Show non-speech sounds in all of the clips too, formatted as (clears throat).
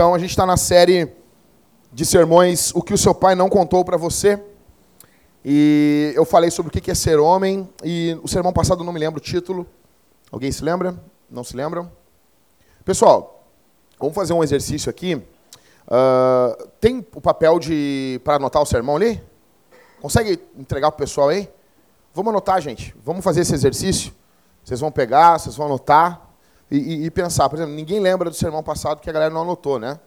Então a gente está na série de sermões O que o seu pai não contou para você. E eu falei sobre o que é ser homem. E o sermão passado eu não me lembro o título. Alguém se lembra? Não se lembram? Pessoal, vamos fazer um exercício aqui. Uh, tem o papel de para anotar o sermão ali? Consegue entregar para o pessoal aí? Vamos anotar, gente. Vamos fazer esse exercício. Vocês vão pegar, vocês vão anotar e, e, e pensar. Por exemplo, ninguém lembra do sermão passado que a galera não anotou, né?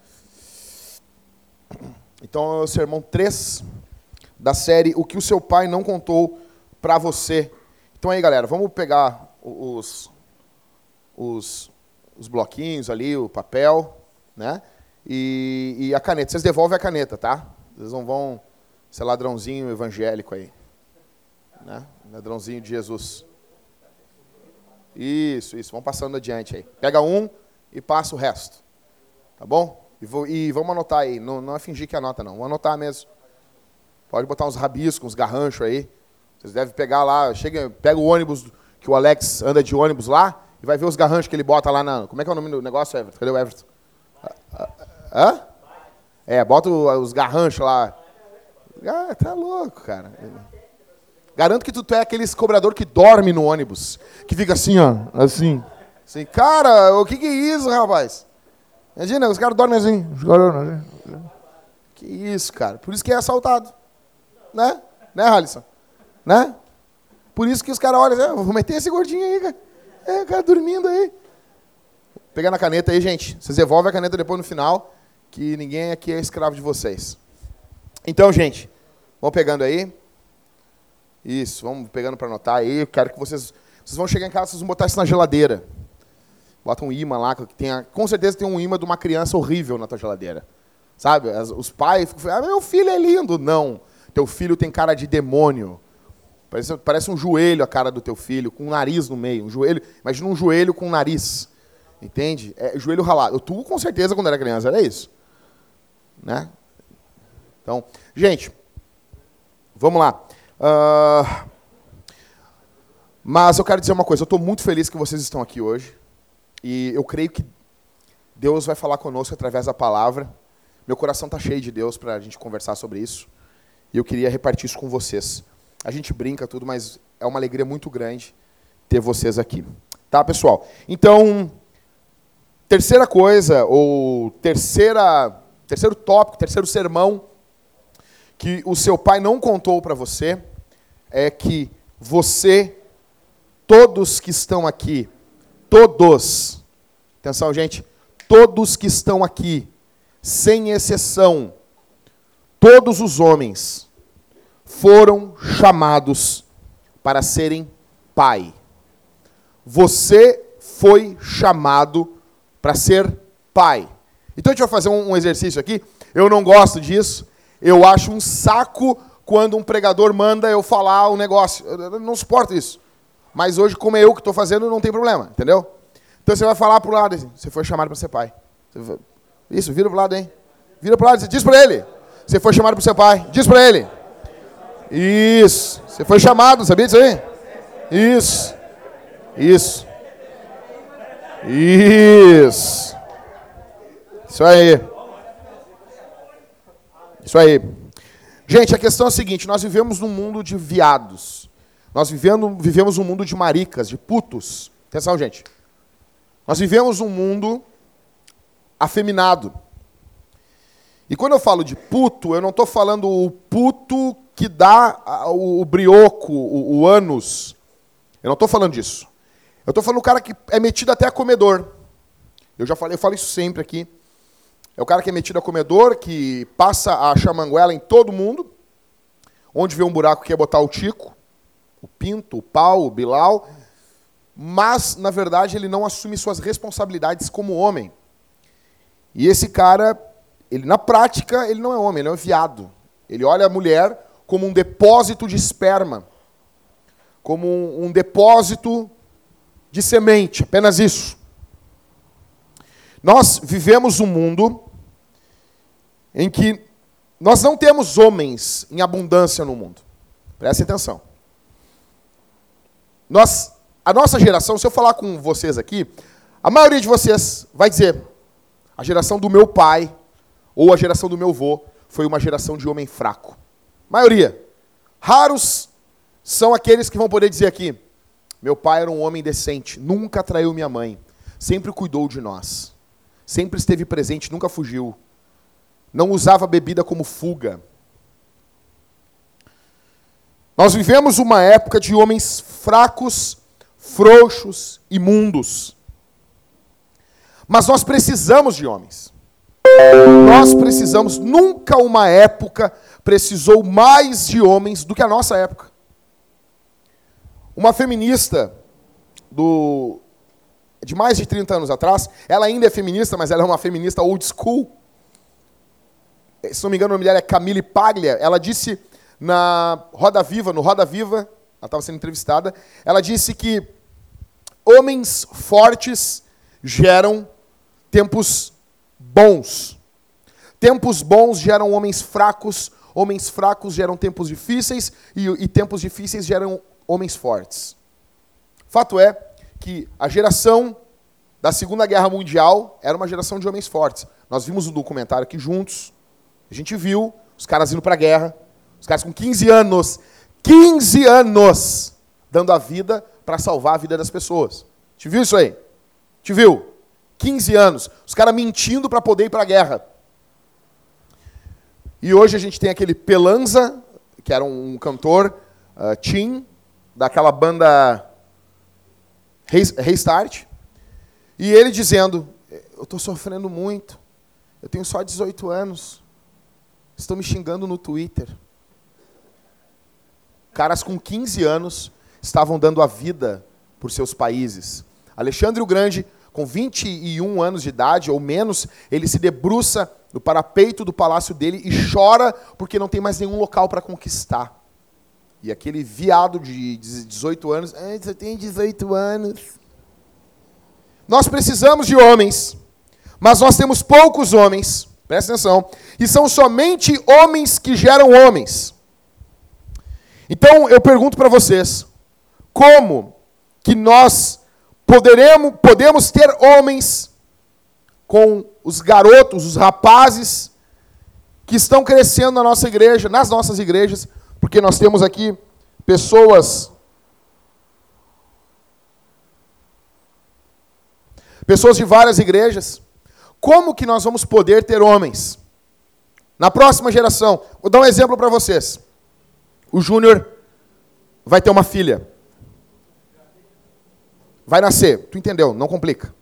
Então, é o sermão 3 da série O que o seu pai não contou para você. Então aí, galera, vamos pegar os, os, os bloquinhos ali, o papel, né? E, e, a caneta. Vocês devolvem a caneta, tá? Vocês não vão ser ladrãozinho evangélico aí. Né? Ladrãozinho de Jesus. Isso, isso. Vamos passando adiante aí. Pega um e passa o resto. Tá bom? E, vou, e vamos anotar aí. Não, não é fingir que anota, não. Vamos anotar mesmo. Pode botar uns rabiscos, uns garranchos aí. Vocês devem pegar lá. Chega, pega o ônibus que o Alex anda de ônibus lá e vai ver os garranchos que ele bota lá na. Como é que é o nome do negócio, Everton? Cadê o Everton? Hã? É, bota os garranchos lá. Ah, tá louco, cara. Garanto que tu, tu é aqueles cobrador que dorme no ônibus. Que fica assim, ó. Assim. assim cara, o que, que é isso, rapaz? Imagina, os caras dormem assim. assim. Que isso, cara. Por isso que é assaltado. Né? Né, Alisson? Né? Por isso que os caras olham assim, vou meter esse gordinho aí, cara. É, o cara dormindo aí. Pegando a caneta aí, gente. Vocês devolvem a caneta depois no final, que ninguém aqui é escravo de vocês. Então, gente, vão pegando aí. Isso, vamos pegando para anotar aí. Eu quero que vocês. Vocês vão chegar em casa, vocês vão botar isso na geladeira. Bota um imã lá, que tem a, com certeza tem um imã de uma criança horrível na tua geladeira. Sabe? As, os pais ficam ah, meu filho é lindo. Não. Teu filho tem cara de demônio. Parece, parece um joelho a cara do teu filho, com um nariz no meio. Um joelho, imagina um joelho com um nariz. Entende? É joelho ralado. Tu com certeza quando era criança era isso. Né? Então, gente, vamos lá. Uh, mas eu quero dizer uma coisa, eu estou muito feliz que vocês estão aqui hoje. E eu creio que Deus vai falar conosco através da palavra. Meu coração está cheio de Deus para a gente conversar sobre isso. E eu queria repartir isso com vocês. A gente brinca tudo, mas é uma alegria muito grande ter vocês aqui. Tá, pessoal? Então, terceira coisa, ou terceira, terceiro tópico, terceiro sermão que o seu pai não contou para você é que você, todos que estão aqui, todos, atenção, gente, todos que estão aqui, sem exceção, todos os homens foram chamados para serem pai. Você foi chamado para ser pai. Então a gente vai fazer um exercício aqui. Eu não gosto disso, eu acho um saco quando um pregador manda eu falar o um negócio. Eu não suporto isso. Mas hoje, como é eu que estou fazendo, não tem problema, entendeu? Então você vai falar para o lado, assim, você foi chamado para ser pai. Isso, vira para o lado, hein? Vira para o lado, diz para ele. Você foi chamado para ser pai. Diz para ele. Isso. Você foi chamado, sabia disso aí? Isso. Isso. Isso. Isso aí. Isso aí. Gente, a questão é a seguinte: nós vivemos num mundo de viados. Nós vivendo, vivemos um mundo de maricas, de putos. Atenção, gente. Nós vivemos um mundo afeminado. E quando eu falo de puto, eu não estou falando o puto que dá o brioco, o, o ânus. Eu não estou falando disso. Eu estou falando o cara que é metido até a comedor. Eu já falei, eu falo isso sempre aqui. É o cara que é metido a comedor, que passa a chamanguela em todo mundo. Onde vê um buraco quer botar o tico, o pinto, o pau, o bilau. Mas, na verdade, ele não assume suas responsabilidades como homem. E esse cara, ele na prática, ele não é homem, ele é um viado. Ele olha a mulher como um depósito de esperma, como um, um depósito de semente, apenas isso. Nós vivemos um mundo em que nós não temos homens em abundância no mundo. Preste atenção. Nós, a nossa geração, se eu falar com vocês aqui, a maioria de vocês vai dizer: A geração do meu pai ou a geração do meu avô foi uma geração de homem fraco. Maioria. Raros são aqueles que vão poder dizer aqui: meu pai era um homem decente, nunca traiu minha mãe, sempre cuidou de nós, sempre esteve presente, nunca fugiu, não usava bebida como fuga. Nós vivemos uma época de homens fracos, frouxos, imundos. Mas nós precisamos de homens. Nós precisamos, nunca uma época precisou mais de homens do que a nossa época. Uma feminista do, de mais de 30 anos atrás, ela ainda é feminista, mas ela é uma feminista old school. Se não me engano, nome dela é Camille Paglia. Ela disse na Roda Viva, no Roda Viva, ela estava sendo entrevistada, ela disse que homens fortes geram tempos bons. Tempos bons geram homens fracos, homens fracos geram tempos difíceis e, e tempos difíceis geram homens fortes. Fato é que a geração da Segunda Guerra Mundial era uma geração de homens fortes. Nós vimos um documentário aqui juntos, a gente viu os caras indo para a guerra, os caras com 15 anos, 15 anos, dando a vida para salvar a vida das pessoas. Te viu isso aí? Te viu? 15 anos. Os caras mentindo para poder ir para a guerra. E hoje a gente tem aquele Pelanza, que era um cantor, uh, Tim, daquela banda Restart. E ele dizendo: Eu estou sofrendo muito. Eu tenho só 18 anos. Estão me xingando no Twitter. Caras com 15 anos estavam dando a vida por seus países. Alexandre o Grande, com 21 anos de idade ou menos, ele se debruça no parapeito do palácio dele e chora porque não tem mais nenhum local para conquistar. E aquele viado de 18 anos, ah, só tem 18 anos. Nós precisamos de homens, mas nós temos poucos homens, presta atenção, e são somente homens que geram homens. Então eu pergunto para vocês: como que nós poderemos, podemos ter homens com os garotos, os rapazes que estão crescendo na nossa igreja, nas nossas igrejas, porque nós temos aqui pessoas pessoas de várias igrejas. Como que nós vamos poder ter homens na próxima geração? Vou dar um exemplo para vocês o Júnior vai ter uma filha. Vai nascer. Tu entendeu? Não complica.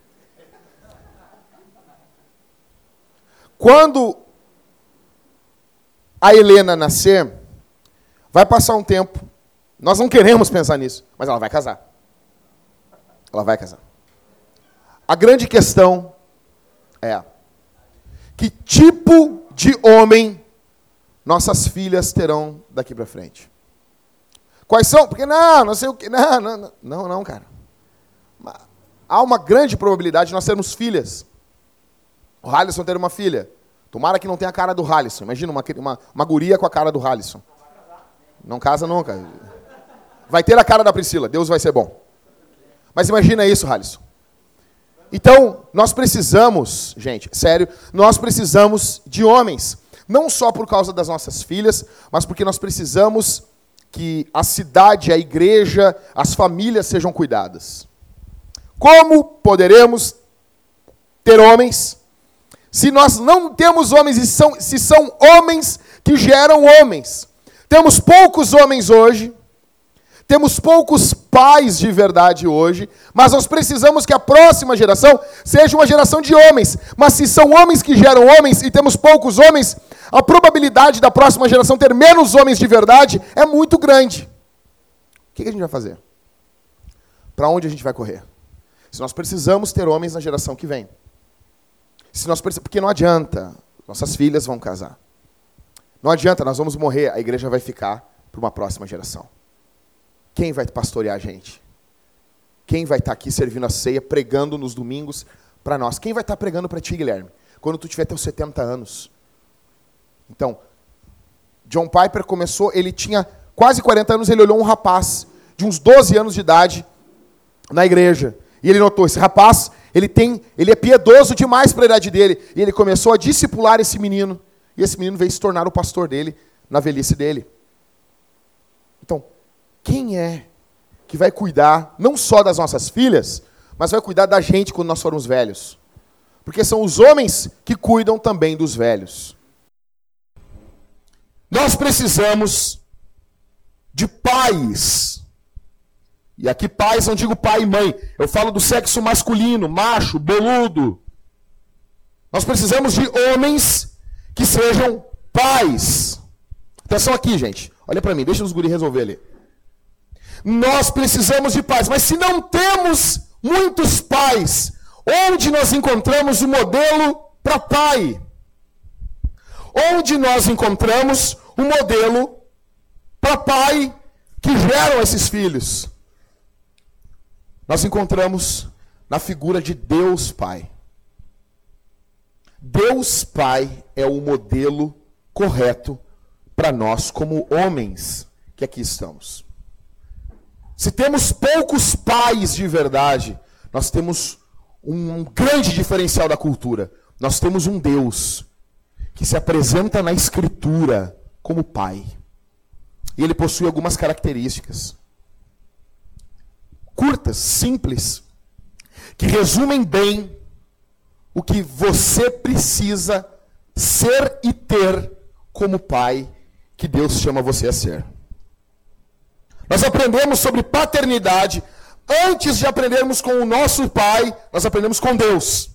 Quando a Helena nascer, vai passar um tempo. Nós não queremos pensar nisso, mas ela vai casar. Ela vai casar. A grande questão é: que tipo de homem nossas filhas terão daqui para frente. Quais são? Porque não, não sei o que. Não, não, não, não, cara. Há uma grande probabilidade de nós termos filhas. O Halisson ter uma filha. Tomara que não tenha a cara do Halisson. Imagina uma, uma, uma guria com a cara do Halisson. Não casa nunca. Vai ter a cara da Priscila. Deus vai ser bom. Mas imagina isso, Halisson. Então, nós precisamos, gente, sério, nós precisamos de homens não só por causa das nossas filhas, mas porque nós precisamos que a cidade, a igreja, as famílias sejam cuidadas. Como poderemos ter homens se nós não temos homens e são, se são homens que geram homens? Temos poucos homens hoje, temos poucos pais de verdade hoje, mas nós precisamos que a próxima geração seja uma geração de homens. Mas se são homens que geram homens e temos poucos homens, a probabilidade da próxima geração ter menos homens de verdade é muito grande. O que a gente vai fazer? Para onde a gente vai correr? Se nós precisamos ter homens na geração que vem. Se nós porque não adianta, nossas filhas vão casar. Não adianta, nós vamos morrer, a igreja vai ficar para uma próxima geração. Quem vai pastorear a gente? Quem vai estar aqui servindo a ceia, pregando nos domingos para nós? Quem vai estar pregando para ti, Guilherme? Quando tu tiver teus 70 anos. Então, John Piper começou, ele tinha quase 40 anos, ele olhou um rapaz de uns 12 anos de idade na igreja. E ele notou, esse rapaz, ele tem, ele é piedoso demais para a idade dele, e ele começou a discipular esse menino, e esse menino veio se tornar o pastor dele na velhice dele. Então, quem é que vai cuidar não só das nossas filhas, mas vai cuidar da gente quando nós formos velhos? Porque são os homens que cuidam também dos velhos. Nós precisamos de pais. E aqui pais não digo pai e mãe, eu falo do sexo masculino, macho, boludo. Nós precisamos de homens que sejam pais. Atenção aqui, gente. Olha para mim, deixa os guri resolver ali. Nós precisamos de pais, mas se não temos muitos pais, onde nós encontramos o modelo para pai? Onde nós encontramos o modelo para pai que geram esses filhos. Nós encontramos na figura de Deus Pai. Deus Pai é o modelo correto para nós, como homens que aqui estamos. Se temos poucos pais de verdade, nós temos um grande diferencial da cultura. Nós temos um Deus que se apresenta na Escritura como Pai. E ele possui algumas características curtas, simples, que resumem bem o que você precisa ser e ter como pai que Deus chama você a ser. Nós aprendemos sobre paternidade antes de aprendermos com o nosso pai, nós aprendemos com Deus.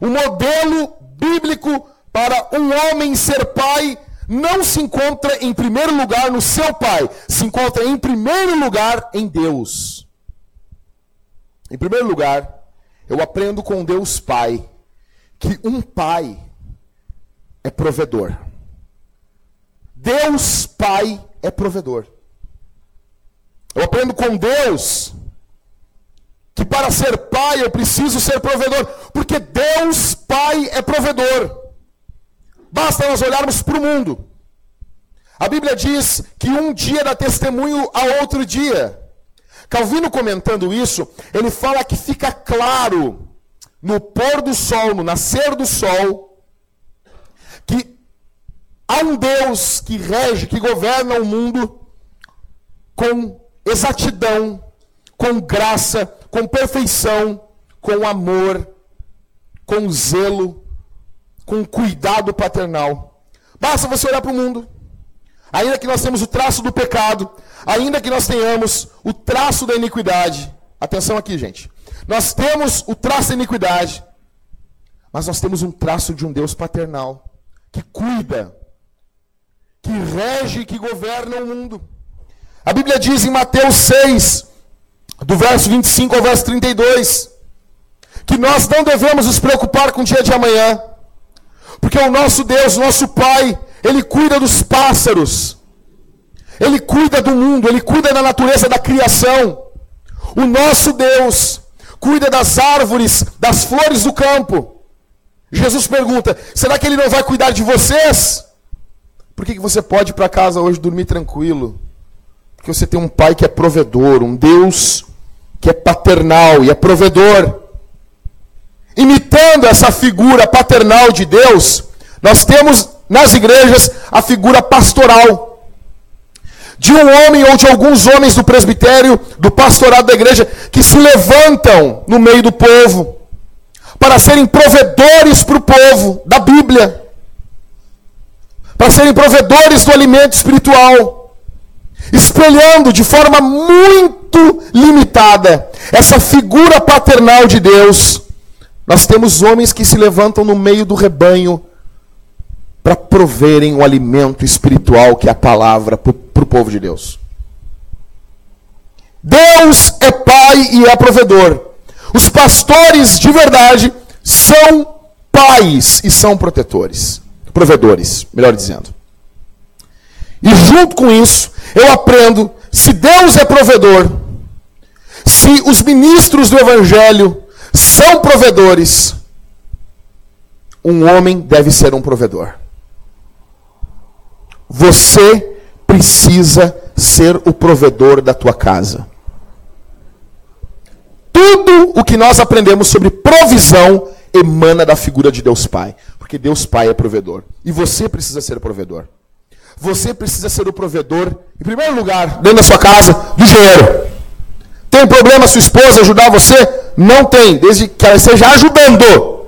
O modelo bíblico para um homem ser pai não se encontra em primeiro lugar no seu pai, se encontra em primeiro lugar em Deus. Em primeiro lugar, eu aprendo com Deus Pai que um pai é provedor. Deus Pai é provedor. Eu aprendo com Deus que para ser pai eu preciso ser provedor, porque Deus Pai é provedor. Basta nós olharmos para o mundo. A Bíblia diz que um dia dá testemunho a outro dia. Calvino comentando isso, ele fala que fica claro no pôr do sol, no nascer do sol, que há um Deus que rege, que governa o mundo com exatidão, com graça, com perfeição, com amor, com zelo, com cuidado paternal. Basta você olhar para o mundo. Ainda que nós temos o traço do pecado, ainda que nós tenhamos o traço da iniquidade. Atenção aqui, gente. Nós temos o traço da iniquidade, mas nós temos um traço de um Deus paternal que cuida, que rege, que governa o mundo. A Bíblia diz em Mateus 6, do verso 25 ao verso 32, que nós não devemos nos preocupar com o dia de amanhã porque o nosso Deus, nosso Pai, Ele cuida dos pássaros. Ele cuida do mundo, Ele cuida da natureza da criação. O nosso Deus cuida das árvores, das flores do campo. Jesus pergunta: será que Ele não vai cuidar de vocês? Por que, que você pode ir para casa hoje dormir tranquilo? Porque você tem um Pai que é provedor, um Deus que é paternal e é provedor. Imitando essa figura paternal de Deus, nós temos nas igrejas a figura pastoral. De um homem ou de alguns homens do presbitério, do pastorado da igreja, que se levantam no meio do povo, para serem provedores para o povo da Bíblia, para serem provedores do alimento espiritual, espelhando de forma muito limitada essa figura paternal de Deus nós temos homens que se levantam no meio do rebanho para proverem o alimento espiritual que é a palavra para o povo de Deus. Deus é pai e é provedor. Os pastores de verdade são pais e são protetores, provedores, melhor dizendo. E junto com isso, eu aprendo se Deus é provedor, se os ministros do evangelho são provedores, um homem deve ser um provedor. Você precisa ser o provedor da tua casa. Tu tudo o que nós aprendemos sobre provisão emana da figura de Deus Pai. Porque Deus Pai é provedor. E você precisa ser provedor. Você precisa ser o provedor, em primeiro lugar, dentro da sua casa, do dinheiro. Tem problema sua esposa ajudar você? Não tem, desde que ela esteja ajudando.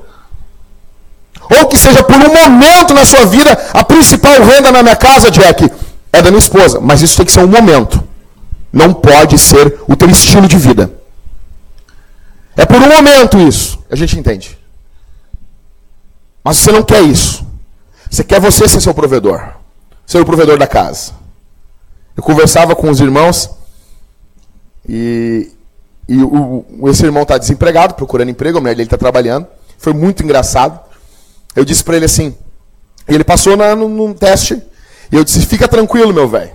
Ou que seja por um momento na sua vida, a principal renda na minha casa, Jack, é da minha esposa. Mas isso tem que ser um momento. Não pode ser o teu estilo de vida. É por um momento isso. A gente entende. Mas você não quer isso. Você quer você ser seu provedor. Ser o provedor da casa. Eu conversava com os irmãos e, e o, esse irmão está desempregado, procurando emprego, a mulher dele está trabalhando. Foi muito engraçado. Eu disse para ele assim, ele passou na, no, num teste, e eu disse, fica tranquilo, meu velho.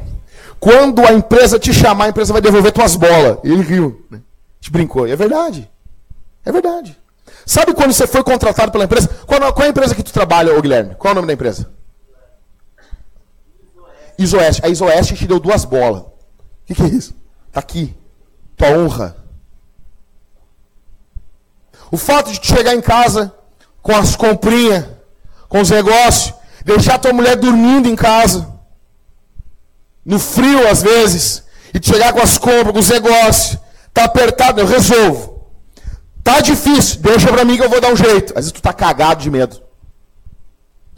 Quando a empresa te chamar, a empresa vai devolver tuas bolas. E ele riu. Né? Te brincou. E é verdade. É verdade. Sabe quando você foi contratado pela empresa? Qual, qual é a empresa que tu trabalha, ô Guilherme? Qual é o nome da empresa? Isoeste. A Isoeste te deu duas bolas. O que, que é isso? Tá aqui. Tua honra. O fato de tu chegar em casa com as comprinhas, com os negócios, deixar tua mulher dormindo em casa, no frio às vezes, e tu chegar com as compras, com os negócios, tá apertado, eu resolvo. Tá difícil, deixa pra mim que eu vou dar um jeito. Às vezes tu tá cagado de medo.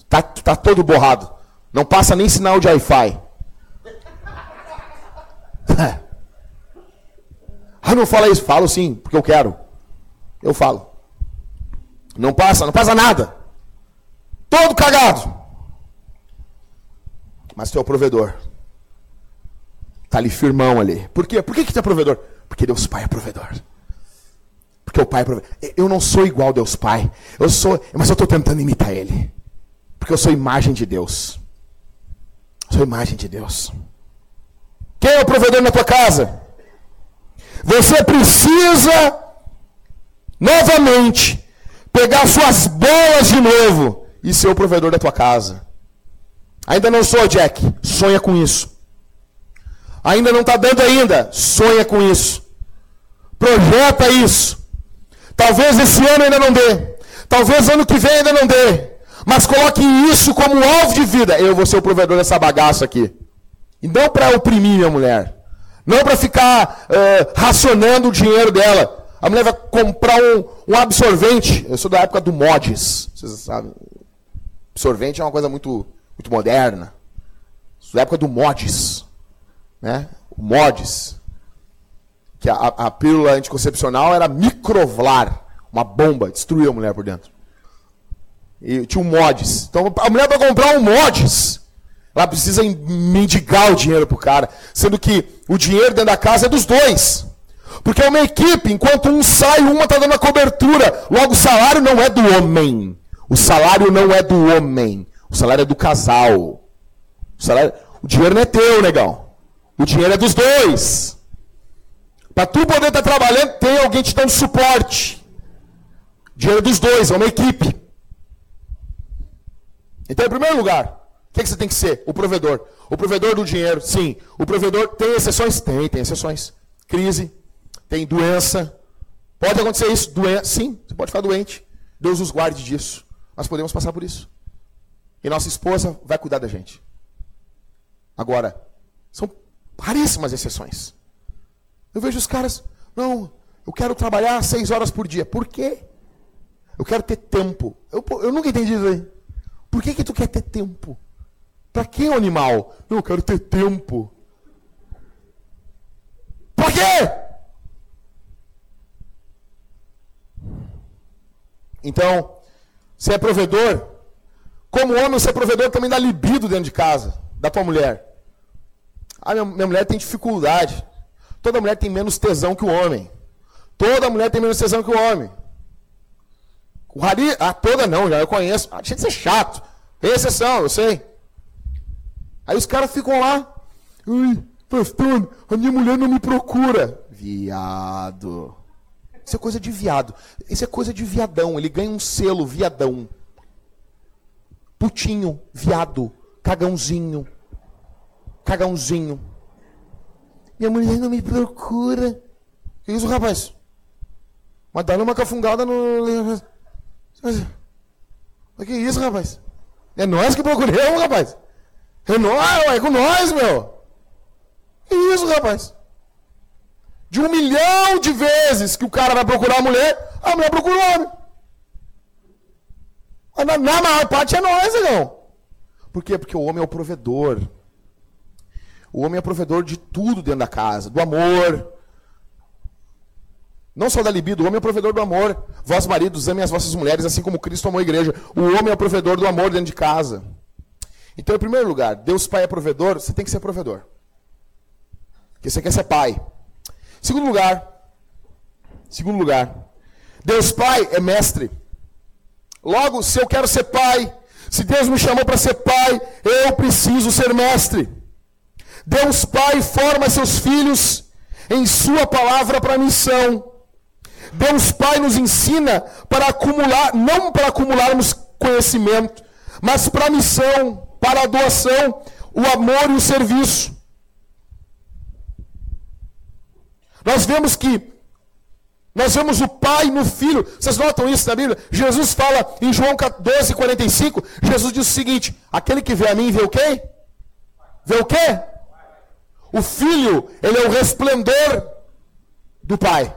Tá, tu tá todo borrado. Não passa nem sinal de Wi-Fi. ah, não fala isso. Falo sim, porque eu quero. Eu falo. Não passa, não passa nada. Todo cagado. Mas tu é o provedor. Tá ali firmão ali. Por quê? Por que, que tu é provedor? Porque Deus Pai é provedor. Porque o Pai é provedor. Eu não sou igual a Deus Pai. Eu sou, mas eu estou tentando imitar Ele. Porque eu sou imagem de Deus. Sou imagem de Deus. Quem é o provedor na tua casa? Você precisa novamente pegar suas bolas de novo e ser o provedor da tua casa. Ainda não sou, Jack. Sonha com isso. Ainda não está dando ainda. Sonha com isso. Projeta isso. Talvez esse ano ainda não dê. Talvez ano que vem ainda não dê. Mas coloque isso como alvo de vida. Eu vou ser o provedor dessa bagaça aqui. E não para oprimir minha mulher. Não para ficar uh, racionando o dinheiro dela. A mulher vai comprar um, um absorvente. Eu sou da época do mods. Vocês sabem. Absorvente é uma coisa muito, muito moderna. Sou da época do mods. Né? Mods. Que a, a pílula anticoncepcional era microvlar. Uma bomba. Destruía a mulher por dentro. E tinha um mods. Então a mulher vai comprar um mods. Ela precisa mendigar o dinheiro pro cara. Sendo que o dinheiro dentro da casa é dos dois. Porque é uma equipe, enquanto um sai, uma está dando a cobertura. Logo, o salário não é do homem. O salário não é do homem. O salário é do casal. O, salário... o dinheiro não é teu, legal. O dinheiro é dos dois. Para tu poder estar tá trabalhando, tem alguém te dando suporte. Dinheiro dos dois, é uma equipe. Então, em primeiro lugar, o que, que você tem que ser? O provedor. O provedor do dinheiro, sim. O provedor tem exceções? Tem, tem exceções. Crise, tem doença. Pode acontecer isso, doença. Sim, você pode ficar doente. Deus nos guarde disso. Nós podemos passar por isso. E nossa esposa vai cuidar da gente. Agora, são raríssimas exceções. Eu vejo os caras, não, eu quero trabalhar seis horas por dia. Por quê? Eu quero ter tempo. Eu, eu nunca entendi isso aí. Por que, que tu quer ter tempo? Para que o animal? Eu quero ter tempo. Para quê? Então, você é provedor. Como homem, você é provedor também dá libido dentro de casa, da tua mulher. Ah, minha, minha mulher tem dificuldade. Toda mulher tem menos tesão que o homem. Toda mulher tem menos tesão que o homem. O Rari, ah, toda não, já eu conheço. Ah, deixa de ser chato. Exceção, eu sei. Aí os caras ficam lá. Ai, pastor, a minha mulher não me procura. Viado. Isso é coisa de viado. Isso é coisa de viadão. Ele ganha um selo, viadão. Putinho, viado, cagãozinho. Cagãozinho. Minha mulher não me procura. Que isso, rapaz? Mas dá uma cafungada no. Mas, que isso, rapaz? É nós que procuramos, rapaz. É nós, é com nós, meu. Que isso, rapaz? De um milhão de vezes que o cara vai procurar a mulher, a mulher procura o homem. Na, na maior parte é nós, não. Por quê? Porque o homem é o provedor. O homem é provedor de tudo dentro da casa, do amor. Não só da libido, o homem é provedor do amor. Vós, maridos, amem as vossas mulheres, assim como Cristo amou a igreja. O homem é provedor do amor dentro de casa. Então, em primeiro lugar, Deus Pai é provedor, você tem que ser provedor. Porque você quer ser pai. Segundo lugar, segundo lugar, Deus Pai é mestre. Logo, se eu quero ser pai, se Deus me chamou para ser pai, eu preciso ser mestre. Deus Pai forma seus filhos em Sua palavra para a missão. Deus Pai nos ensina para acumular, não para acumularmos conhecimento, mas para a missão, para a doação, o amor e o serviço. Nós vemos que nós vemos o Pai no Filho. Vocês notam isso na Bíblia? Jesus fala em João 12, 45. Jesus diz o seguinte: aquele que vê a mim vê o quê? Vê o quê? O filho, ele é o resplendor do pai.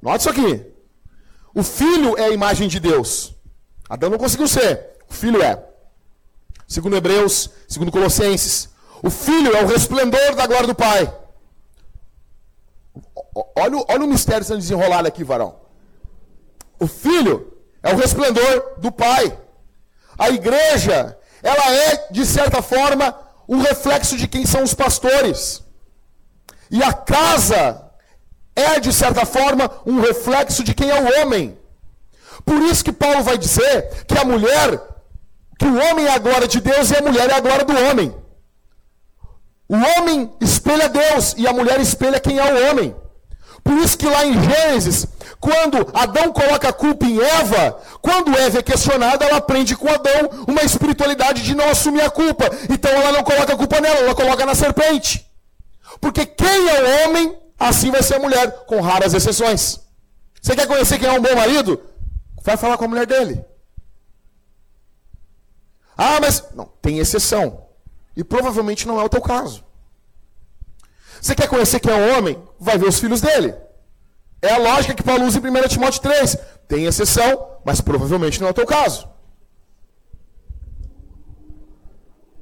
Note isso aqui. O filho é a imagem de Deus. Adão não conseguiu ser. O filho é. Segundo Hebreus, segundo Colossenses, o filho é o resplendor da glória do pai. Olha, olha o mistério sendo desenrolado aqui, varão. O filho é o resplendor do pai. A igreja, ela é, de certa forma, um reflexo de quem são os pastores. E a casa é, de certa forma, um reflexo de quem é o homem. Por isso que Paulo vai dizer que a mulher, que o homem é a glória de Deus e a mulher é a glória do homem. O homem espelha Deus e a mulher espelha quem é o homem. Por isso que lá em Gênesis, quando Adão coloca a culpa em Eva, quando Eva é questionada, ela aprende com Adão uma espiritualidade de não assumir a culpa. Então ela não coloca a culpa nela, ela coloca na serpente. Porque quem é o homem, assim vai ser a mulher, com raras exceções. Você quer conhecer quem é um bom marido? Vai falar com a mulher dele. Ah, mas. Não, tem exceção. E provavelmente não é o teu caso. Você quer conhecer quem é o homem? Vai ver os filhos dele. É a lógica que Paulo usa em 1 Timóteo 3. Tem exceção, mas provavelmente não é o teu caso.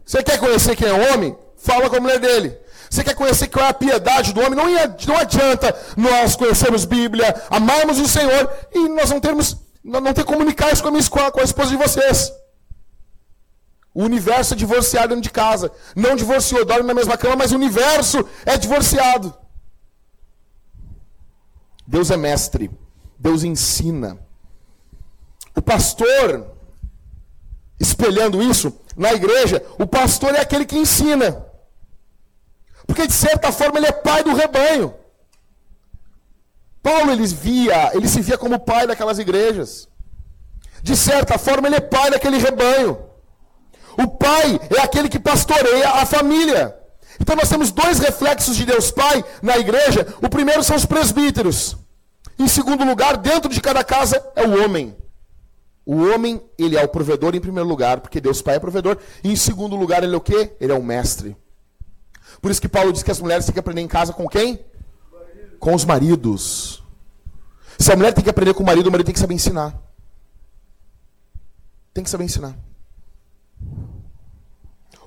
Você quer conhecer quem é o homem? Fala com a mulher dele. Você quer conhecer qual é a piedade do homem? Não, adianta nós conhecermos Bíblia, amarmos o Senhor e nós não termos, não ter comunicar isso com a, minha, com a esposa de vocês. O universo é divorciado dentro de casa. Não divorciou, dorme na mesma cama, mas o universo é divorciado. Deus é mestre. Deus ensina. O pastor, espelhando isso, na igreja, o pastor é aquele que ensina. Porque de certa forma ele é pai do rebanho. Paulo ele via, ele se via como pai daquelas igrejas. De certa forma ele é pai daquele rebanho. O pai é aquele que pastoreia a família. Então nós temos dois reflexos de Deus Pai na igreja. O primeiro são os presbíteros. Em segundo lugar, dentro de cada casa é o homem. O homem, ele é o provedor em primeiro lugar, porque Deus Pai é provedor. E em segundo lugar, ele é o quê? Ele é o mestre. Por isso que Paulo diz que as mulheres têm que aprender em casa com quem? Com os maridos. Se a mulher tem que aprender com o marido, o marido tem que saber ensinar. Tem que saber ensinar.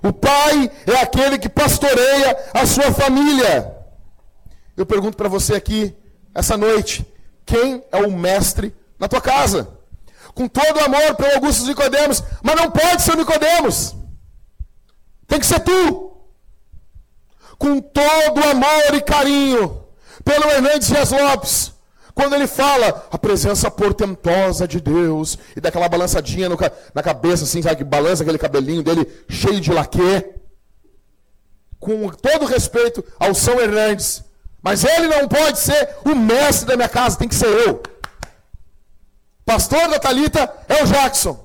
O pai é aquele que pastoreia a sua família. Eu pergunto para você aqui, essa noite, quem é o mestre na tua casa? Com todo o amor pelo Augusto Nicodemos, mas não pode ser o Nicodemos. Tem que ser tu. Com todo o amor e carinho pelo Hernandes Dias Lopes, quando ele fala a presença portentosa de Deus e daquela balançadinha no, na cabeça, assim, sabe, que balança aquele cabelinho dele cheio de laque. Com todo respeito ao São Hernandes, mas ele não pode ser o mestre da minha casa, tem que ser eu. Pastor da Talita é o Jackson.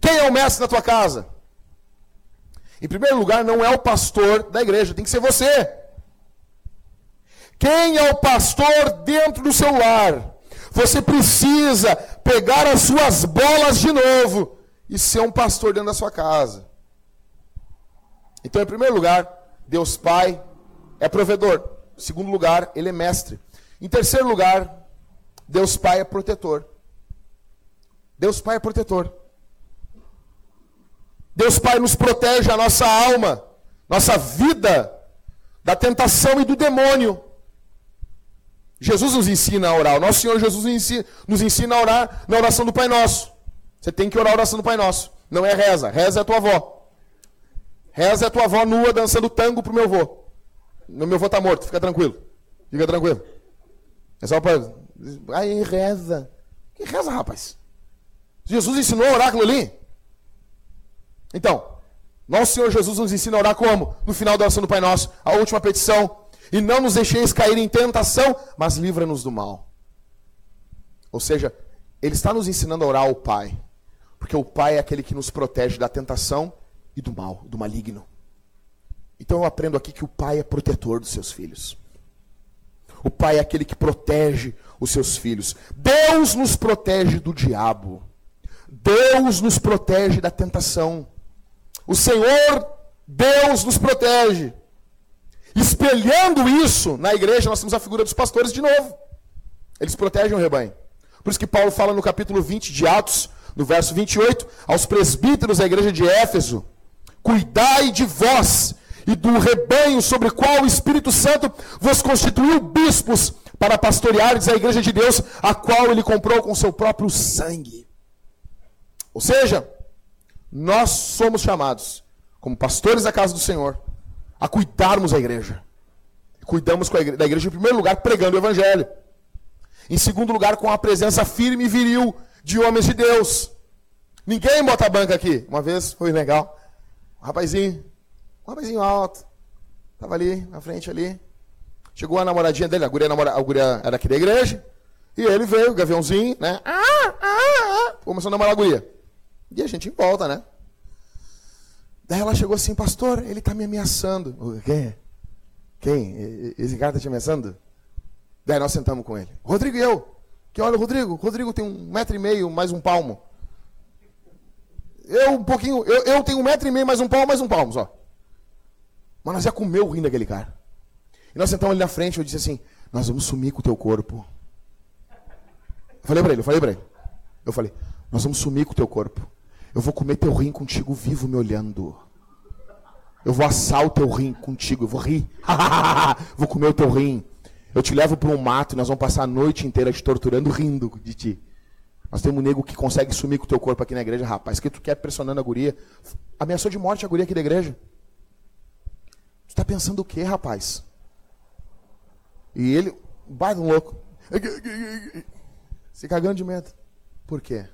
Quem é o mestre da tua casa? Em primeiro lugar, não é o pastor da igreja, tem que ser você. Quem é o pastor dentro do seu lar? Você precisa pegar as suas bolas de novo e ser um pastor dentro da sua casa. Então, em primeiro lugar, Deus Pai é provedor. Em segundo lugar, Ele é mestre. Em terceiro lugar, Deus Pai é protetor. Deus Pai é protetor. Deus Pai nos protege a nossa alma, nossa vida da tentação e do demônio. Jesus nos ensina a orar. O nosso Senhor Jesus nos ensina, a orar na oração do Pai Nosso. Você tem que orar a oração do Pai Nosso. Não é reza. Reza é a tua avó. Reza é a tua avó nua dançando tango pro meu avô. Meu avô tá morto, fica tranquilo. Fica tranquilo. É só para. Aí reza. Que reza, rapaz? Jesus ensinou a orar aquilo ali? Então, nosso Senhor Jesus nos ensina a orar como? No final da oração do Pai Nosso, a última petição. E não nos deixeis cair em tentação, mas livra-nos do mal. Ou seja, Ele está nos ensinando a orar ao Pai. Porque o Pai é aquele que nos protege da tentação e do mal, do maligno. Então eu aprendo aqui que o Pai é protetor dos seus filhos. O Pai é aquele que protege os seus filhos. Deus nos protege do diabo. Deus nos protege da tentação. O Senhor, Deus nos protege. Espelhando isso, na igreja nós temos a figura dos pastores de novo. Eles protegem o rebanho. Por isso que Paulo fala no capítulo 20 de Atos, no verso 28, aos presbíteros da igreja de Éfeso: Cuidai de vós e do rebanho sobre qual o Espírito Santo vos constituiu bispos para pastoreares a igreja de Deus, a qual ele comprou com seu próprio sangue. Ou seja, nós somos chamados, como pastores da casa do Senhor, a cuidarmos da igreja. Cuidamos da igreja, em primeiro lugar, pregando o evangelho. Em segundo lugar, com a presença firme e viril de homens de Deus. Ninguém bota a banca aqui. Uma vez foi legal. Um rapazinho, um rapazinho alto. Estava ali, na frente ali. Chegou a namoradinha dele, a guria, namora, a guria era aqui da igreja. E ele veio, gaviãozinho, né? Ah, ah, ah. Começou a namorar a guria. E a gente volta, né? Daí ela chegou assim, pastor, ele está me ameaçando. Quem? Quem? Esse cara está te ameaçando? Daí nós sentamos com ele. Rodrigo e eu. Que olha, Rodrigo, Rodrigo tem um metro e meio, mais um palmo. Eu um pouquinho, eu, eu tenho um metro e meio, mais um palmo, mais um palmo só. Mas nós já comeu rindo daquele cara. E nós sentamos ali na frente, eu disse assim, nós vamos sumir com o teu corpo. Eu falei para ele, eu falei para ele. Eu falei, nós vamos sumir com o teu corpo. Eu vou comer teu rim contigo vivo me olhando. Eu vou assar o teu rim contigo, eu vou rir. (laughs) vou comer o teu rim. Eu te levo para um mato e nós vamos passar a noite inteira te torturando, rindo de ti. Nós temos um nego que consegue sumir com o teu corpo aqui na igreja, rapaz. Que tu quer pressionando a guria. Ameaçou de morte a guria aqui da igreja. Tu está pensando o quê, rapaz? E ele, baita um louco. Se cagando de medo. Por quê?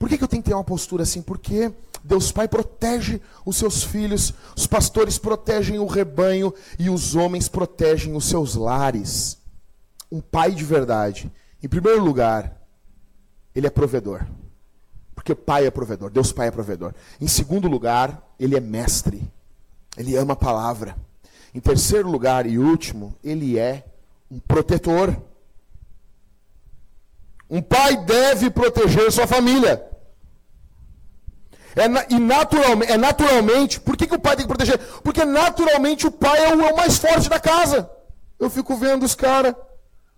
Por que, que eu tenho que ter uma postura assim? Porque Deus Pai protege os seus filhos, os pastores protegem o rebanho e os homens protegem os seus lares. Um pai de verdade, em primeiro lugar, ele é provedor. Porque o pai é provedor, Deus Pai é provedor. Em segundo lugar, ele é mestre. Ele ama a palavra. Em terceiro lugar e último, ele é um protetor. Um pai deve proteger sua família. É, e naturalmente, é naturalmente, por que, que o pai tem que proteger? Porque naturalmente o pai é o, é o mais forte da casa. Eu fico vendo os caras.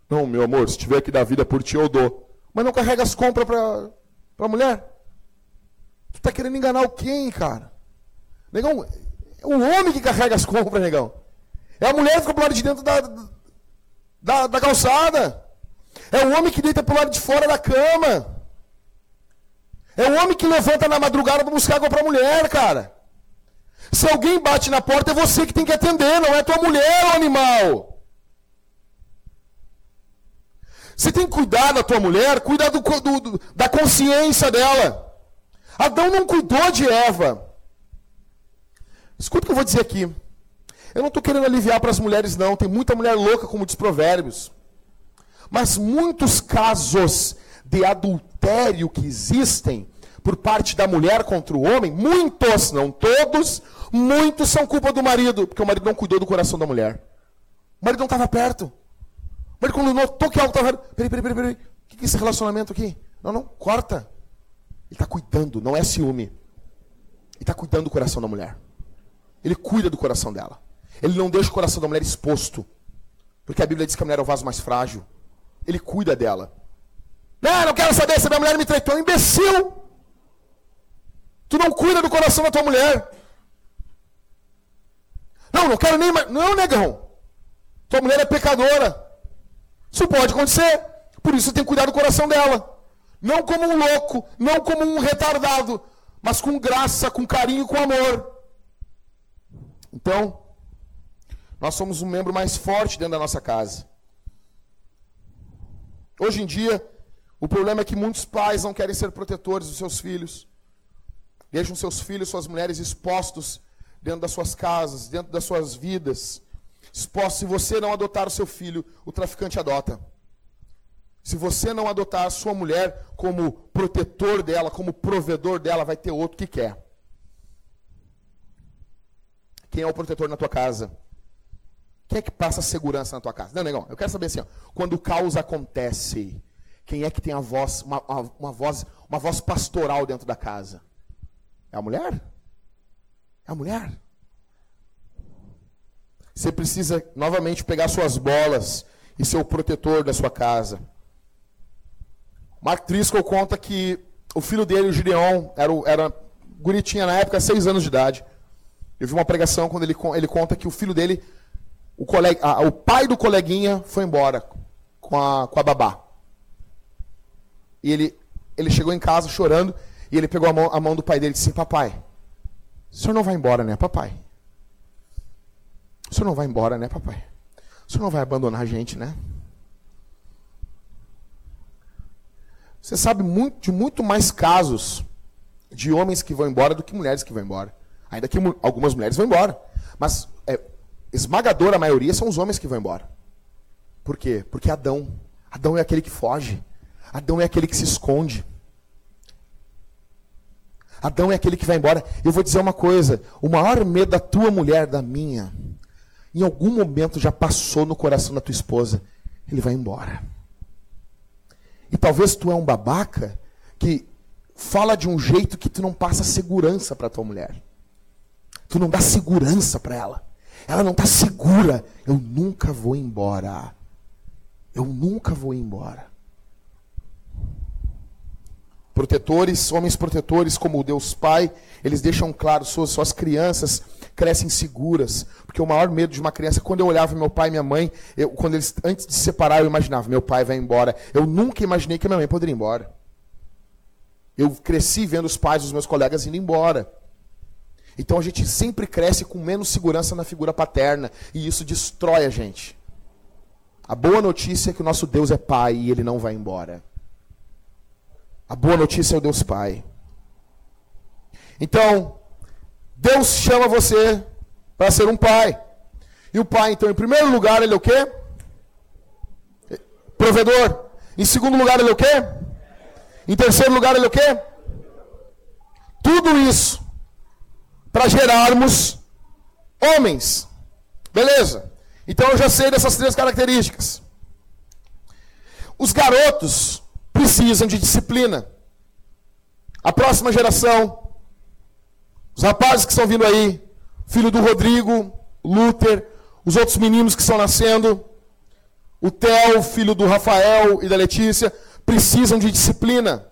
Não, meu amor, se tiver que dar vida por ti, eu dou. Mas não carrega as compras para a mulher. Tu tá querendo enganar o quem, cara? Negão, é o homem que carrega as compras, negão. É a mulher que fica pro lado de dentro da, da, da calçada. É o homem que deita pro lado de fora da cama. É o homem que levanta na madrugada para buscar água para a mulher, cara. Se alguém bate na porta, é você que tem que atender, não é tua mulher, o animal. Você tem que cuidar da tua mulher, cuidar do, do, da consciência dela. Adão não cuidou de Eva. Escuta o que eu vou dizer aqui. Eu não estou querendo aliviar para as mulheres, não. Tem muita mulher louca, como diz Provérbios. Mas muitos casos de adultério que existem por parte da mulher contra o homem, muitos, não todos, muitos são culpa do marido, porque o marido não cuidou do coração da mulher. O marido não estava perto. O marido, quando notou que algo estava. Peraí, peraí, peraí, peraí. O que é esse relacionamento aqui? Não, não, corta. Ele está cuidando, não é ciúme. Ele está cuidando do coração da mulher. Ele cuida do coração dela. Ele não deixa o coração da mulher exposto. Porque a Bíblia diz que a mulher é o vaso mais frágil. Ele cuida dela. Não, não quero saber se minha mulher me traitou. Imbecil! Tu não cuida do coração da tua mulher. Não, não quero nem mais. Não, negão. Tua mulher é pecadora. Isso pode acontecer. Por isso tem que cuidar do coração dela. Não como um louco, não como um retardado, mas com graça, com carinho, com amor. Então, nós somos um membro mais forte dentro da nossa casa. Hoje em dia, o problema é que muitos pais não querem ser protetores dos seus filhos. Deixam seus filhos, suas mulheres expostos dentro das suas casas, dentro das suas vidas. Expostos. Se você não adotar o seu filho, o traficante adota. Se você não adotar a sua mulher como protetor dela, como provedor dela, vai ter outro que quer. Quem é o protetor na tua casa? Quem é que passa segurança na tua casa? Não, negão, eu quero saber assim, ó, quando o caos acontece, quem é que tem a voz, uma, uma, voz, uma voz pastoral dentro da casa? É a mulher? É a mulher. Você precisa novamente pegar suas bolas e ser o protetor da sua casa. Mark Driscoll conta que o filho dele, o Gideon, era, era guritinha na época, seis anos de idade. Eu vi uma pregação quando ele, ele conta que o filho dele, o, colega, a, o pai do coleguinha foi embora com a, com a babá. E ele, ele chegou em casa chorando e ele pegou a mão, a mão do pai dele e disse assim, papai, o senhor não vai embora, né, papai? O senhor não vai embora, né, papai? O senhor não vai abandonar a gente, né? Você sabe muito, de muito mais casos de homens que vão embora do que mulheres que vão embora. Ainda que algumas mulheres vão embora. Mas é, esmagadora maioria são os homens que vão embora. Por quê? Porque Adão. Adão é aquele que foge. Adão é aquele que se esconde. Adão é aquele que vai embora. Eu vou dizer uma coisa: o maior medo da tua mulher, da minha, em algum momento já passou no coração da tua esposa. Ele vai embora. E talvez tu é um babaca que fala de um jeito que tu não passa segurança para tua mulher. Tu não dá segurança para ela. Ela não está segura. Eu nunca vou embora. Eu nunca vou embora protetores, homens protetores como o Deus Pai, eles deixam claro, suas, suas crianças crescem seguras. Porque o maior medo de uma criança, quando eu olhava meu pai e minha mãe, eu, quando eles, antes de se separar, eu imaginava, meu pai vai embora. Eu nunca imaginei que minha mãe poderia ir embora. Eu cresci vendo os pais dos meus colegas indo embora. Então a gente sempre cresce com menos segurança na figura paterna. E isso destrói a gente. A boa notícia é que o nosso Deus é pai e ele não vai embora. A boa notícia é o Deus Pai. Então, Deus chama você para ser um pai. E o pai, então, em primeiro lugar, ele é o quê? Provedor. Em segundo lugar, ele é o quê? Em terceiro lugar, ele é o quê? Tudo isso para gerarmos homens. Beleza? Então eu já sei dessas três características. Os garotos precisam de disciplina. A próxima geração, os rapazes que estão vindo aí, filho do Rodrigo, Luther, os outros meninos que estão nascendo, o Theo, filho do Rafael e da Letícia, precisam de disciplina.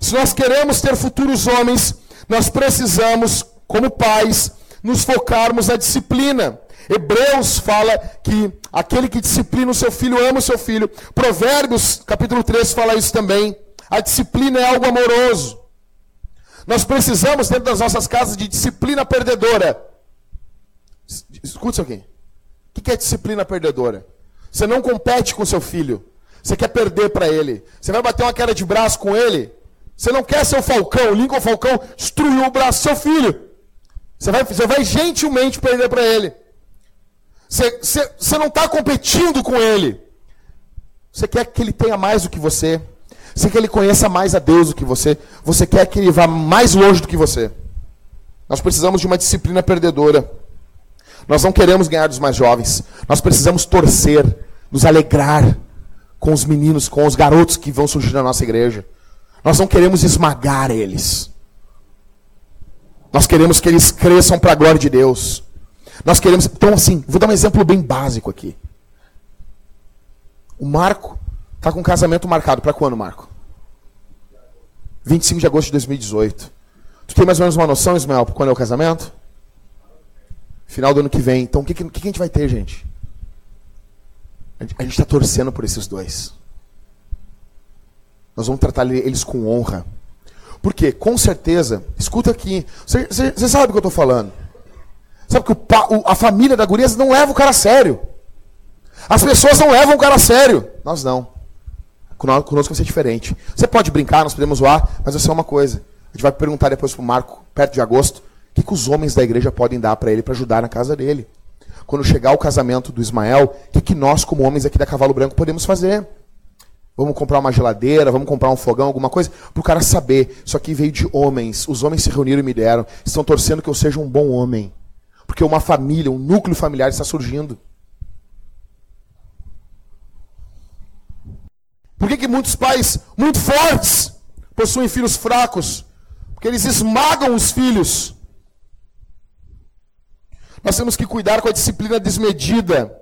Se nós queremos ter futuros homens, nós precisamos, como pais, nos focarmos na disciplina. Hebreus fala que aquele que disciplina o seu filho ama o seu filho. Provérbios, capítulo 3, fala isso também. A disciplina é algo amoroso. Nós precisamos, dentro das nossas casas, de disciplina perdedora. Escute isso aqui. O que é disciplina perdedora? Você não compete com seu filho. Você quer perder para ele. Você vai bater uma queda de braço com ele. Você não quer ser o Falcão. O Lincoln Falcão destruiu o braço do seu filho. Você vai, você vai gentilmente perder para ele. Você, não está competindo com ele. Você quer que ele tenha mais do que você. Você quer que ele conheça mais a Deus do que você. Você quer que ele vá mais longe do que você. Nós precisamos de uma disciplina perdedora. Nós não queremos ganhar dos mais jovens. Nós precisamos torcer, nos alegrar com os meninos, com os garotos que vão surgir na nossa igreja. Nós não queremos esmagar eles. Nós queremos que eles cresçam para a glória de Deus. Nós queremos. Então, assim, vou dar um exemplo bem básico aqui. O Marco está com um casamento marcado para quando, Marco? 25 de agosto de 2018. Tu tem mais ou menos uma noção, Ismael, quando é o casamento? Final do ano que vem. Então, o que, que, que a gente vai ter, gente? A gente está torcendo por esses dois. Nós vamos tratar eles com honra. Porque, com certeza, escuta aqui, você, sabe o que eu estou falando. Sabe que o, o, a família da gurias não leva o cara a sério. As pessoas não levam o cara a sério. Nós não. Conosco vai ser diferente. Você pode brincar, nós podemos zoar, mas vai ser uma coisa. A gente vai perguntar depois para o Marco, perto de agosto, o que, que os homens da igreja podem dar para ele para ajudar na casa dele. Quando chegar o casamento do Ismael, o que, que nós, como homens aqui da Cavalo Branco, podemos fazer? Vamos comprar uma geladeira, vamos comprar um fogão, alguma coisa, para o cara saber. Isso aqui veio de homens. Os homens se reuniram e me deram. Estão torcendo que eu seja um bom homem. Porque uma família, um núcleo familiar está surgindo. Por que, que muitos pais muito fortes possuem filhos fracos? Porque eles esmagam os filhos. Nós temos que cuidar com a disciplina desmedida.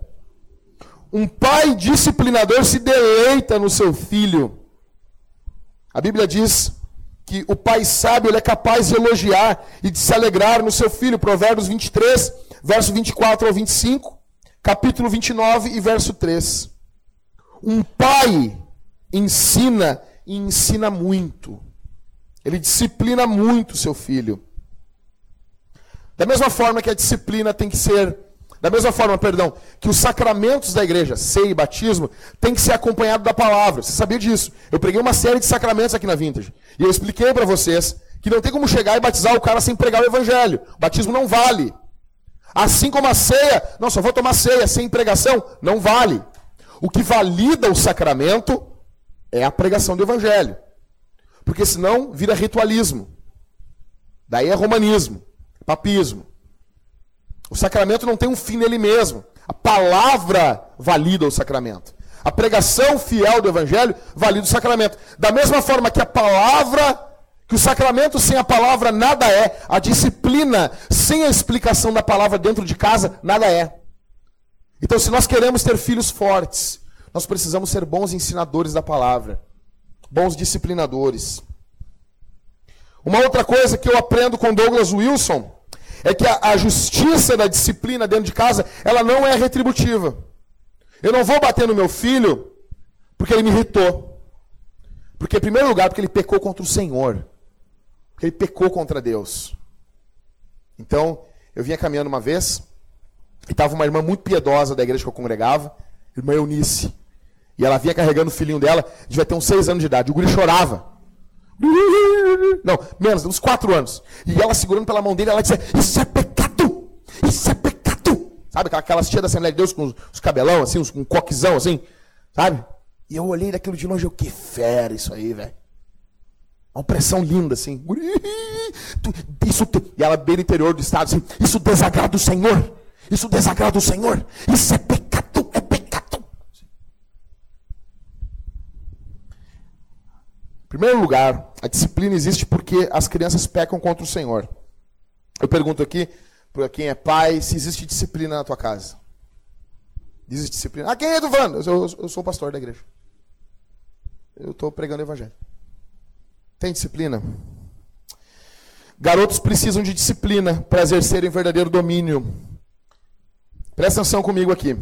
Um pai disciplinador se deleita no seu filho. A Bíblia diz que o pai sábio ele é capaz de elogiar e de se alegrar no seu filho. Provérbios 23, verso 24 ao 25, capítulo 29 e verso 3. Um pai ensina e ensina muito. Ele disciplina muito seu filho. Da mesma forma que a disciplina tem que ser, da mesma forma, perdão, que os sacramentos da igreja, ceia e batismo, tem que ser acompanhado da palavra. Você sabia disso? Eu preguei uma série de sacramentos aqui na Vintage. E eu expliquei para vocês que não tem como chegar e batizar o cara sem pregar o evangelho. O batismo não vale. Assim como a ceia, não, só vou tomar ceia sem pregação, não vale. O que valida o sacramento é a pregação do evangelho. Porque senão vira ritualismo. Daí é romanismo, papismo. O sacramento não tem um fim nele mesmo. A palavra valida o sacramento. A pregação fiel do evangelho valida o sacramento. Da mesma forma que a palavra, que o sacramento sem a palavra nada é, a disciplina sem a explicação da palavra dentro de casa nada é. Então, se nós queremos ter filhos fortes, nós precisamos ser bons ensinadores da palavra, bons disciplinadores. Uma outra coisa que eu aprendo com Douglas Wilson é que a, a justiça da disciplina dentro de casa, ela não é retributiva. Eu não vou bater no meu filho porque ele me irritou. Porque, em primeiro lugar, porque ele pecou contra o Senhor. Porque ele pecou contra Deus. Então, eu vinha caminhando uma vez, e estava uma irmã muito piedosa da igreja que eu congregava, irmã Eunice. E ela vinha carregando o filhinho dela, devia ter uns seis anos de idade. O guri chorava. Não, menos, uns quatro anos. E ela segurando pela mão dele, ela dizia: Isso é pecado! Isso é pecado! Sabe aquelas tia da Assembleia de Deus com os, cabelão, assim, com um coquezão, assim, sabe? E eu olhei daquilo de longe, eu, que fera isso aí, velho. Uma pressão linda, assim. Isso, e ela bem no interior do estado, assim, isso desagrada o Senhor. Isso desagrada o Senhor. Isso é pecado, é primeiro lugar, a disciplina existe porque as crianças pecam contra o Senhor. Eu pergunto aqui, para quem é pai, se existe disciplina na tua casa. Existe disciplina. Ah, quem é do Vando? Eu, eu, sou pastor da igreja. Eu estou pregando o evangelho. Tem disciplina? Garotos precisam de disciplina para exercerem verdadeiro domínio. Presta atenção comigo aqui.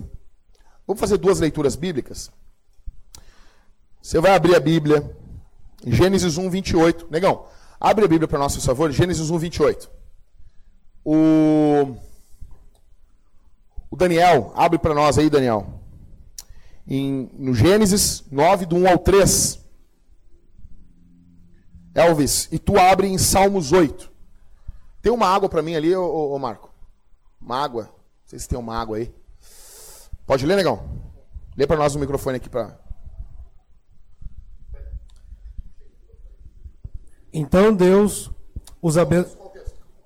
Vamos fazer duas leituras bíblicas. Você vai abrir a Bíblia Gênesis 1, 28. Negão, abre a Bíblia para nós, por favor. Gênesis 1, 28. O, o Daniel, abre para nós aí, Daniel. Em, no Gênesis 9, do 1 ao 3. Elvis, e tu abre em Salmos 8. Tem uma água para mim ali, ô, ô, Marco? Uma água. Não sei se tem uma água aí. Pode ler, negão? Lê para nós o microfone aqui para Então Deus os abençoou.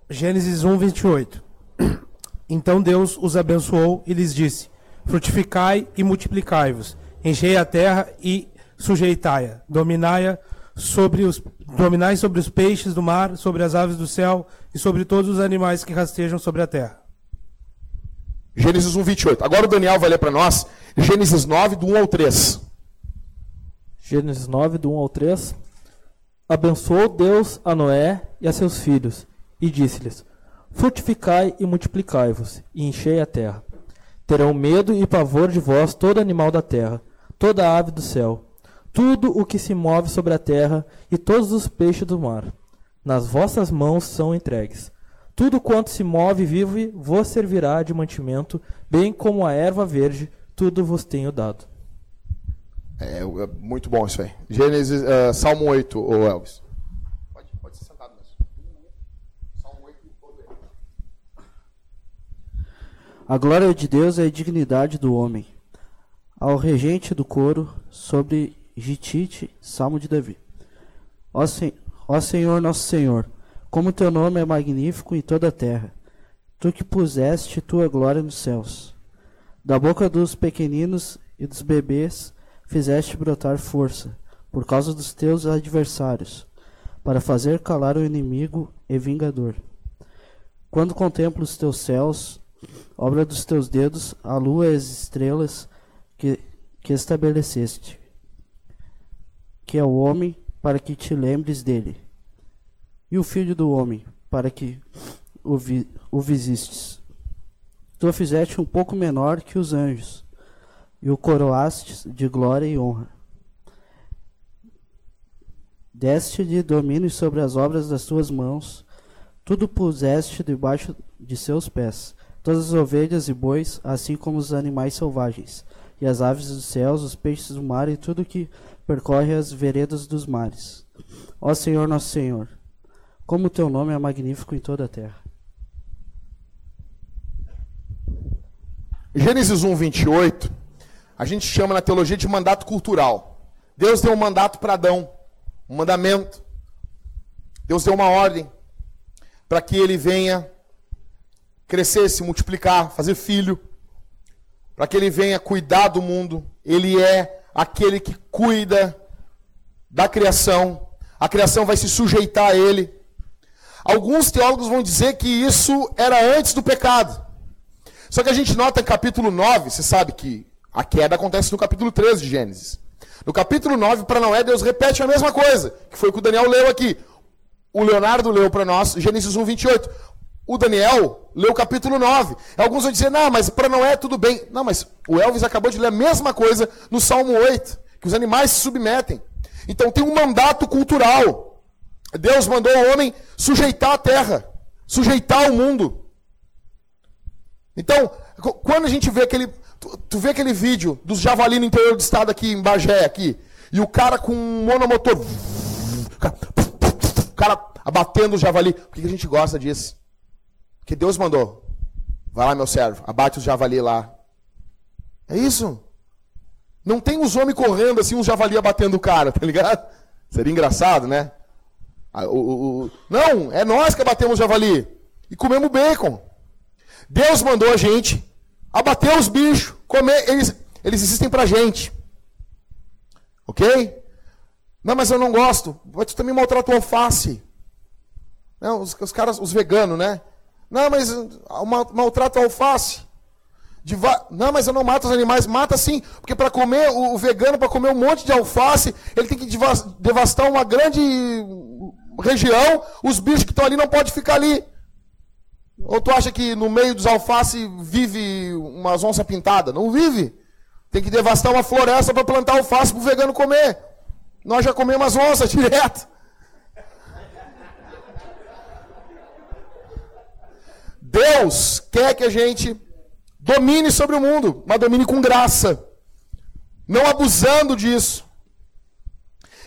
Gênesis 1, 28. (clears throat) Então Deus os abençoou e lhes disse: Frutificai e multiplicai-vos, enchei a terra e sujeitai-a, dominai-a sobre os dominai sobre os peixes do mar, sobre as aves do céu e sobre todos os animais que rastejam sobre a terra. Gênesis 1, 28. Agora o Daniel vai ler para nós Gênesis 9, do 1 ao 3. Gênesis 9, do 1 ao 3. Abençoou Deus a Noé e a seus filhos, e disse-lhes: Frutificai e multiplicai-vos, e enchei a terra. Terão medo e pavor de vós todo animal da terra, toda ave do céu, tudo o que se move sobre a terra e todos os peixes do mar. Nas vossas mãos são entregues. Tudo quanto se move vive vos servirá de mantimento, bem como a erva verde, tudo vos tenho dado. É, é muito bom isso aí. Gênesis, uh, Salmo 8, ô Elvis. Pode, pode ser sentado mesmo. Salmo 8, A glória de Deus é a dignidade do homem. Ao regente do coro, sobre Gitite, Salmo de Davi. Ó, Sen Ó Senhor, nosso Senhor, como teu nome é magnífico em toda a terra, tu que puseste tua glória nos céus. Da boca dos pequeninos e dos bebês fizeste brotar força, por causa dos teus adversários, para fazer calar o inimigo e vingador. Quando contemplo os teus céus, obra dos teus dedos, a lua e as estrelas que, que estabeleceste, que é o homem para que te lembres dele, e o filho do homem para que o, vi, o visistes. Tu fizeste um pouco menor que os anjos, e o coroastes de glória e honra. Deste-lhe domínio sobre as obras das tuas mãos, tudo puseste debaixo de seus pés, todas as ovelhas e bois, assim como os animais selvagens, e as aves dos céus, os peixes do mar e tudo que percorre as veredas dos mares. Ó Senhor nosso Senhor, como o teu nome é magnífico em toda a terra. Gênesis 1, 28, a gente chama na teologia de mandato cultural. Deus deu um mandato para Adão, um mandamento. Deus deu uma ordem para que ele venha crescer, se multiplicar, fazer filho, para que ele venha cuidar do mundo. Ele é aquele que cuida da criação. A criação vai se sujeitar a ele. Alguns teólogos vão dizer que isso era antes do pecado. Só que a gente nota em capítulo 9, você sabe que a queda acontece no capítulo 13 de Gênesis. No capítulo 9, para Noé, Deus repete a mesma coisa, que foi o que o Daniel leu aqui. O Leonardo leu para nós, Gênesis 1, 28. O Daniel leu o capítulo 9. Alguns vão dizer, não, mas para Noé tudo bem. Não, mas o Elvis acabou de ler a mesma coisa no Salmo 8, que os animais se submetem. Então tem um mandato cultural. Deus mandou o homem sujeitar a terra, sujeitar o mundo. Então, quando a gente vê aquele. Tu, tu vê aquele vídeo dos javali no interior do estado aqui, em Bagé, aqui, e o cara com um monomotor. O cara abatendo o javali. Por que a gente gosta disso? Porque Deus mandou. Vai lá, meu servo, abate os javali lá. É isso. Não tem os homens correndo assim, os javali abatendo o cara, (laughs) tá ligado? Seria engraçado, né? O, o, o... Não, é nós que abatemos o javali. E comemos bacon. Deus mandou a gente abater os bichos, comer, eles, eles existem pra gente. Ok? Não, mas eu não gosto. Mas tu também maltrata o alface. Não, os, os caras, os veganos, né? Não, mas maltrata o alface. Va... Não, mas eu não mato os animais. Mata sim, porque para comer, o, o vegano, para comer um monte de alface, ele tem que devastar uma grande região. Os bichos que estão ali não podem ficar ali. Ou tu acha que no meio dos alface vive umas onça pintada? Não vive. Tem que devastar uma floresta para plantar alface para o vegano comer. Nós já comemos as onças direto. Deus quer que a gente domine sobre o mundo, mas domine com graça, não abusando disso.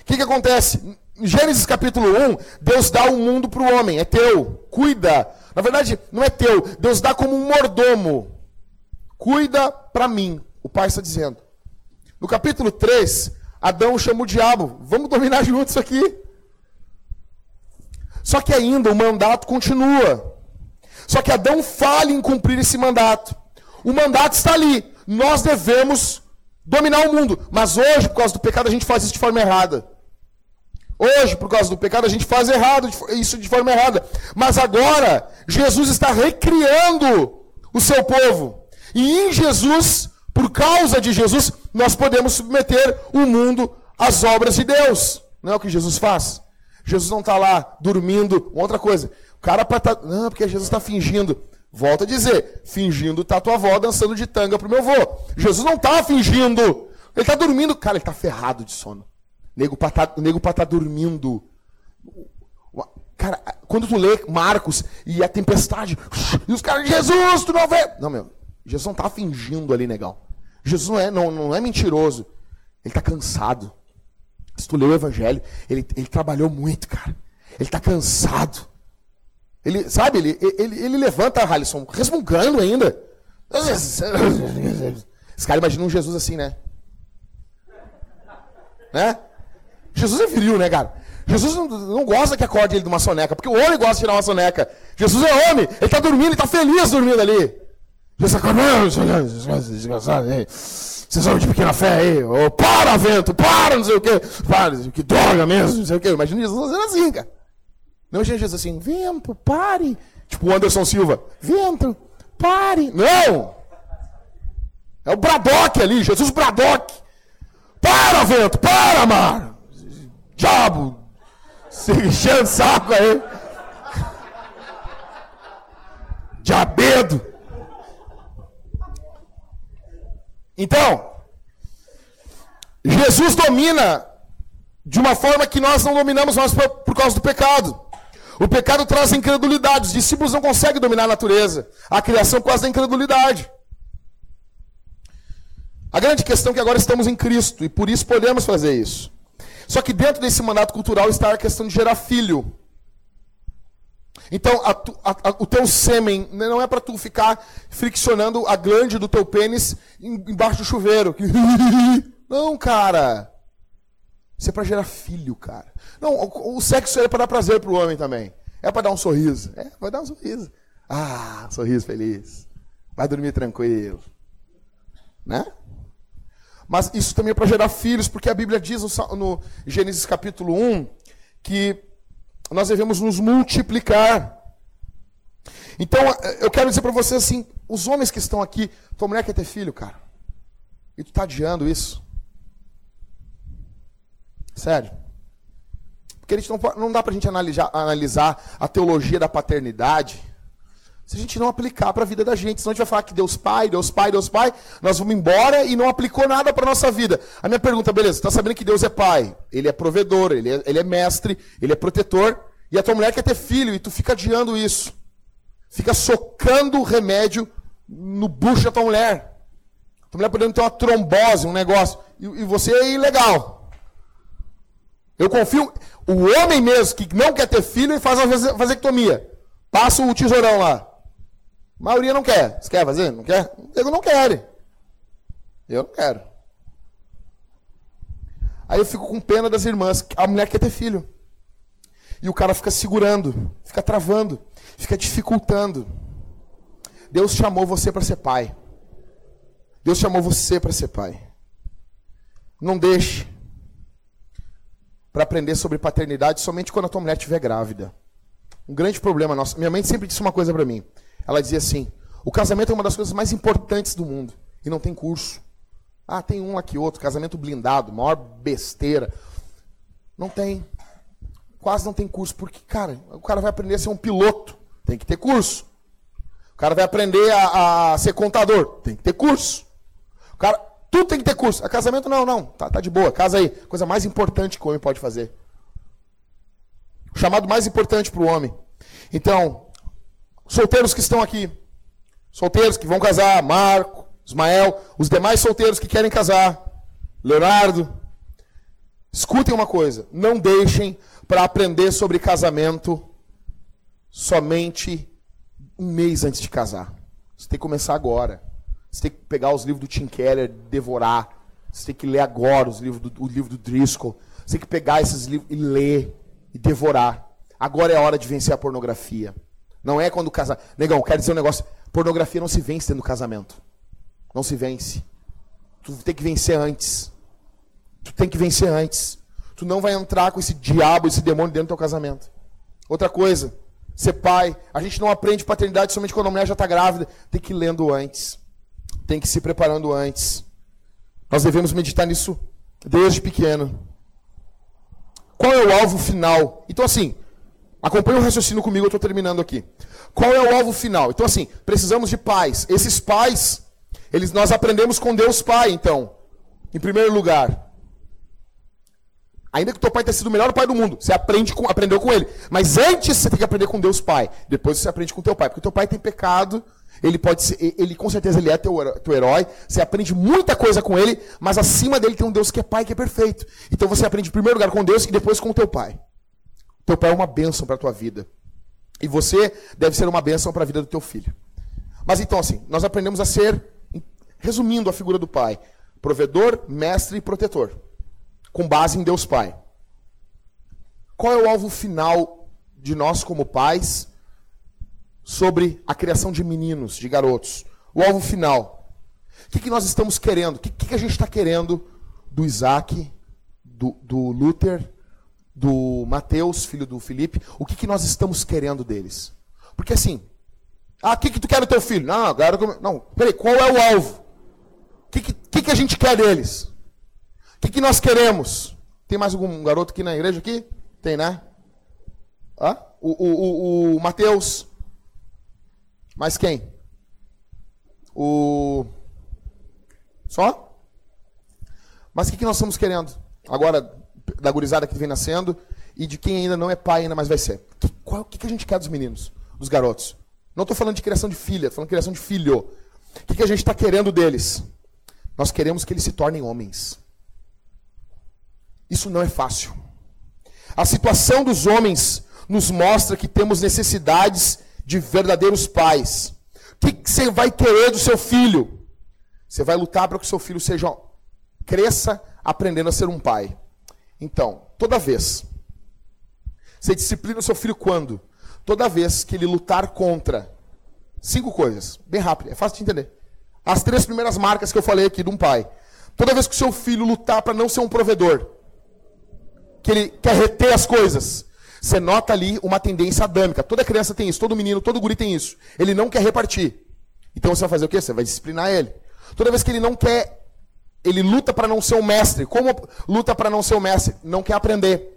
O que, que acontece? Em Gênesis capítulo 1, Deus dá o um mundo para o homem, é teu, cuida, na verdade, não é teu. Deus dá como um mordomo. Cuida para mim, o pai está dizendo. No capítulo 3, Adão chama o diabo. Vamos dominar juntos aqui. Só que ainda o mandato continua. Só que Adão falha em cumprir esse mandato. O mandato está ali. Nós devemos dominar o mundo. Mas hoje, por causa do pecado, a gente faz isso de forma errada. Hoje, por causa do pecado, a gente faz errado, isso de forma errada. Mas agora, Jesus está recriando o seu povo. E em Jesus, por causa de Jesus, nós podemos submeter o mundo às obras de Deus. Não é o que Jesus faz? Jesus não está lá dormindo. Outra coisa, o cara para tá... Não, porque Jesus está fingindo. Volto a dizer, fingindo tá tua avó dançando de tanga pro meu avô. Jesus não está fingindo. Ele está dormindo. Cara, ele está ferrado de sono. Nego para tá, nego tá dormindo. Cara, quando tu lê Marcos e a tempestade, e os caras, Jesus, tu não vê. Não, meu, Jesus não tá fingindo ali, legal. Jesus não é, não, não é mentiroso. Ele tá cansado. Se tu lê o Evangelho, ele, ele trabalhou muito, cara. Ele tá cansado. Ele, sabe, ele, ele, ele levanta, Halisson, resmungando ainda. Esse cara imagina um Jesus assim, né? Né? Jesus é viril, né, cara? Jesus não, gosta que acorde ele de uma soneca, porque o homem gosta de tirar uma soneca. Jesus é homem, ele está dormindo, ele está feliz dormindo ali. Jesus acorda, desgraçado, vocês são de pequena fé aí, oh, para, vento, para, não sei o quê, para, que droga mesmo, não sei o quê. Imagina Jesus fazendo assim, cara. Não imagina Jesus assim, vento, pare. Tipo o Anderson Silva, vento, pare. Não! É o Bradock ali, Jesus Bradock. Para, vento, para, mar diabo! Se enchendo o saco aí. Diabedo! Então, Jesus domina de uma forma que nós não dominamos mais por, causa do pecado. O pecado traz incredulidade. Os discípulos não conseguem dominar a natureza. A criação causa da incredulidade. A grande questão é que agora estamos em Cristo e por isso podemos fazer isso. Só que dentro desse mandato cultural está a questão de gerar filho. Então, a a, a, o teu sêmen não é para tu ficar friccionando a glande do teu pênis embaixo do chuveiro. (laughs) Não, cara. Isso é para gerar filho, cara. Não, o, o sexo é para dar prazer pro homem também. É para dar um sorriso. É, vai dar um sorriso. Ah, sorriso feliz. Vai dormir tranquilo. Né? Mas isso também é para gerar filhos, porque a Bíblia diz no Gênesis capítulo 1 que nós devemos nos multiplicar. Então, eu quero dizer para você assim: os homens que estão aqui, tua mulher quer ter filho, cara. E tu está adiando isso. Sério. Porque a gente não, não dá para a gente analisar, analisar a teologia da paternidade se a gente não aplicar para a vida da gente. Senão a gente vai falar que Deus Pai, Deus Pai, Deus Pai, nós vamos embora e não aplicou nada para nossa vida. A minha pergunta, beleza, está sabendo que Deus é Pai, Ele é provedor, ele é, ele é mestre, Ele é protetor, e a tua mulher quer ter filho, e tu fica adiando isso. Fica socando o remédio no bucho da tua mulher. A tua mulher podendo ter uma trombose, um negócio, e, e você é ilegal. Eu confio, o homem mesmo que não quer ter filho e faz a vasectomia. Passa o tesourão lá. A maioria não quer. Você quer fazer? Não quer? Eu não quero. Eu não quero. Aí eu fico com pena das irmãs. A mulher quer ter filho. E o cara fica segurando, fica travando, fica dificultando. Deus chamou você para ser pai. Deus chamou você para ser pai. Não deixe para aprender sobre paternidade somente quando a tua mulher estiver grávida. Um grande problema nosso. Minha mãe sempre disse uma coisa para mim. Ela dizia assim: o casamento é uma das coisas mais importantes do mundo e não tem curso. Ah, tem um aqui outro, casamento blindado, maior besteira. Não tem. Quase não tem curso, porque, cara, o cara vai aprender a ser um piloto, tem que ter curso. O cara vai aprender a, a ser contador, tem que ter curso. O cara, tudo tem que ter curso. A casamento não, não, tá, tá de boa, casa aí. Coisa mais importante que o homem pode fazer. O chamado mais importante para o homem. Então, solteiros que estão aqui, solteiros que vão casar, Marco, Ismael, os demais solteiros que querem casar, Leonardo, escutem uma coisa: não deixem para aprender sobre casamento somente um mês antes de casar. Você tem que começar agora. Você tem que pegar os livros do Tim Keller, devorar. Você tem que ler agora os livros do, o livro do Driscoll. Você tem que pegar esses livros e ler e devorar. Agora é a hora de vencer a pornografia. Não é quando casar. Negão, quero dizer um negócio. Pornografia não se vence dentro do casamento. Não se vence. Tu tem que vencer antes. Tu tem que vencer antes. Tu não vai entrar com esse diabo, esse demônio dentro do teu casamento. Outra coisa, ser pai. A gente não aprende paternidade somente quando a mulher já está grávida. Tem que ir lendo antes. Tem que se preparando antes. Nós devemos meditar nisso desde pequeno. Qual é o alvo final? Então, assim, acompanhe o raciocínio comigo, eu estou terminando aqui. Qual é o alvo final? Então, assim, precisamos de pais. Esses pais, eles, nós aprendemos com Deus Pai, então. Em primeiro lugar. Ainda que teu pai tenha sido o melhor pai do mundo, você aprende com, aprendeu com ele. Mas antes você tem que aprender com Deus Pai. Depois você aprende com teu pai. Porque teu pai tem pecado, ele pode ser, ele com certeza ele é teu, teu herói. Você aprende muita coisa com ele, mas acima dele tem um Deus que é pai, que é perfeito. Então você aprende em primeiro lugar com Deus e depois com teu pai. Teu pai é uma bênção para a tua vida. E você deve ser uma bênção para a vida do teu filho. Mas então assim, nós aprendemos a ser, resumindo a figura do pai, provedor, mestre e protetor com base em Deus Pai. Qual é o alvo final de nós como pais sobre a criação de meninos, de garotos? O alvo final. O que, que nós estamos querendo? O que, que a gente está querendo do Isaac, do, do Luther, do Mateus, filho do Felipe? O que, que nós estamos querendo deles? Porque assim, ah, o que, que tu quer do teu filho? Não, quero. Não, peraí, qual é o alvo? O que, que, que a gente quer deles? O que, que nós queremos? Tem mais algum garoto aqui na igreja aqui? Tem, né? Hã? O, o, o, o Mateus. Mais quem? O. Só? Mas o que, que nós estamos querendo? Agora, da gurizada que vem nascendo e de quem ainda não é pai, ainda mais vai ser. Que, qual, o que, que a gente quer dos meninos, dos garotos? Não estou falando de criação de filha, estou falando de criação de filho. O que, que a gente está querendo deles? Nós queremos que eles se tornem homens. Isso não é fácil. A situação dos homens nos mostra que temos necessidades de verdadeiros pais. O que você vai querer do seu filho? Você vai lutar para que o seu filho seja cresça aprendendo a ser um pai. Então, toda vez você disciplina o seu filho quando? Toda vez que ele lutar contra cinco coisas, bem rápido, é fácil de entender. As três primeiras marcas que eu falei aqui de um pai. Toda vez que o seu filho lutar para não ser um provedor, que ele quer reter as coisas. Você nota ali uma tendência adâmica. Toda criança tem isso, todo menino, todo guri tem isso. Ele não quer repartir. Então você vai fazer o quê? Você vai disciplinar ele. Toda vez que ele não quer, ele luta para não ser um mestre. Como luta para não ser um mestre? Não quer aprender.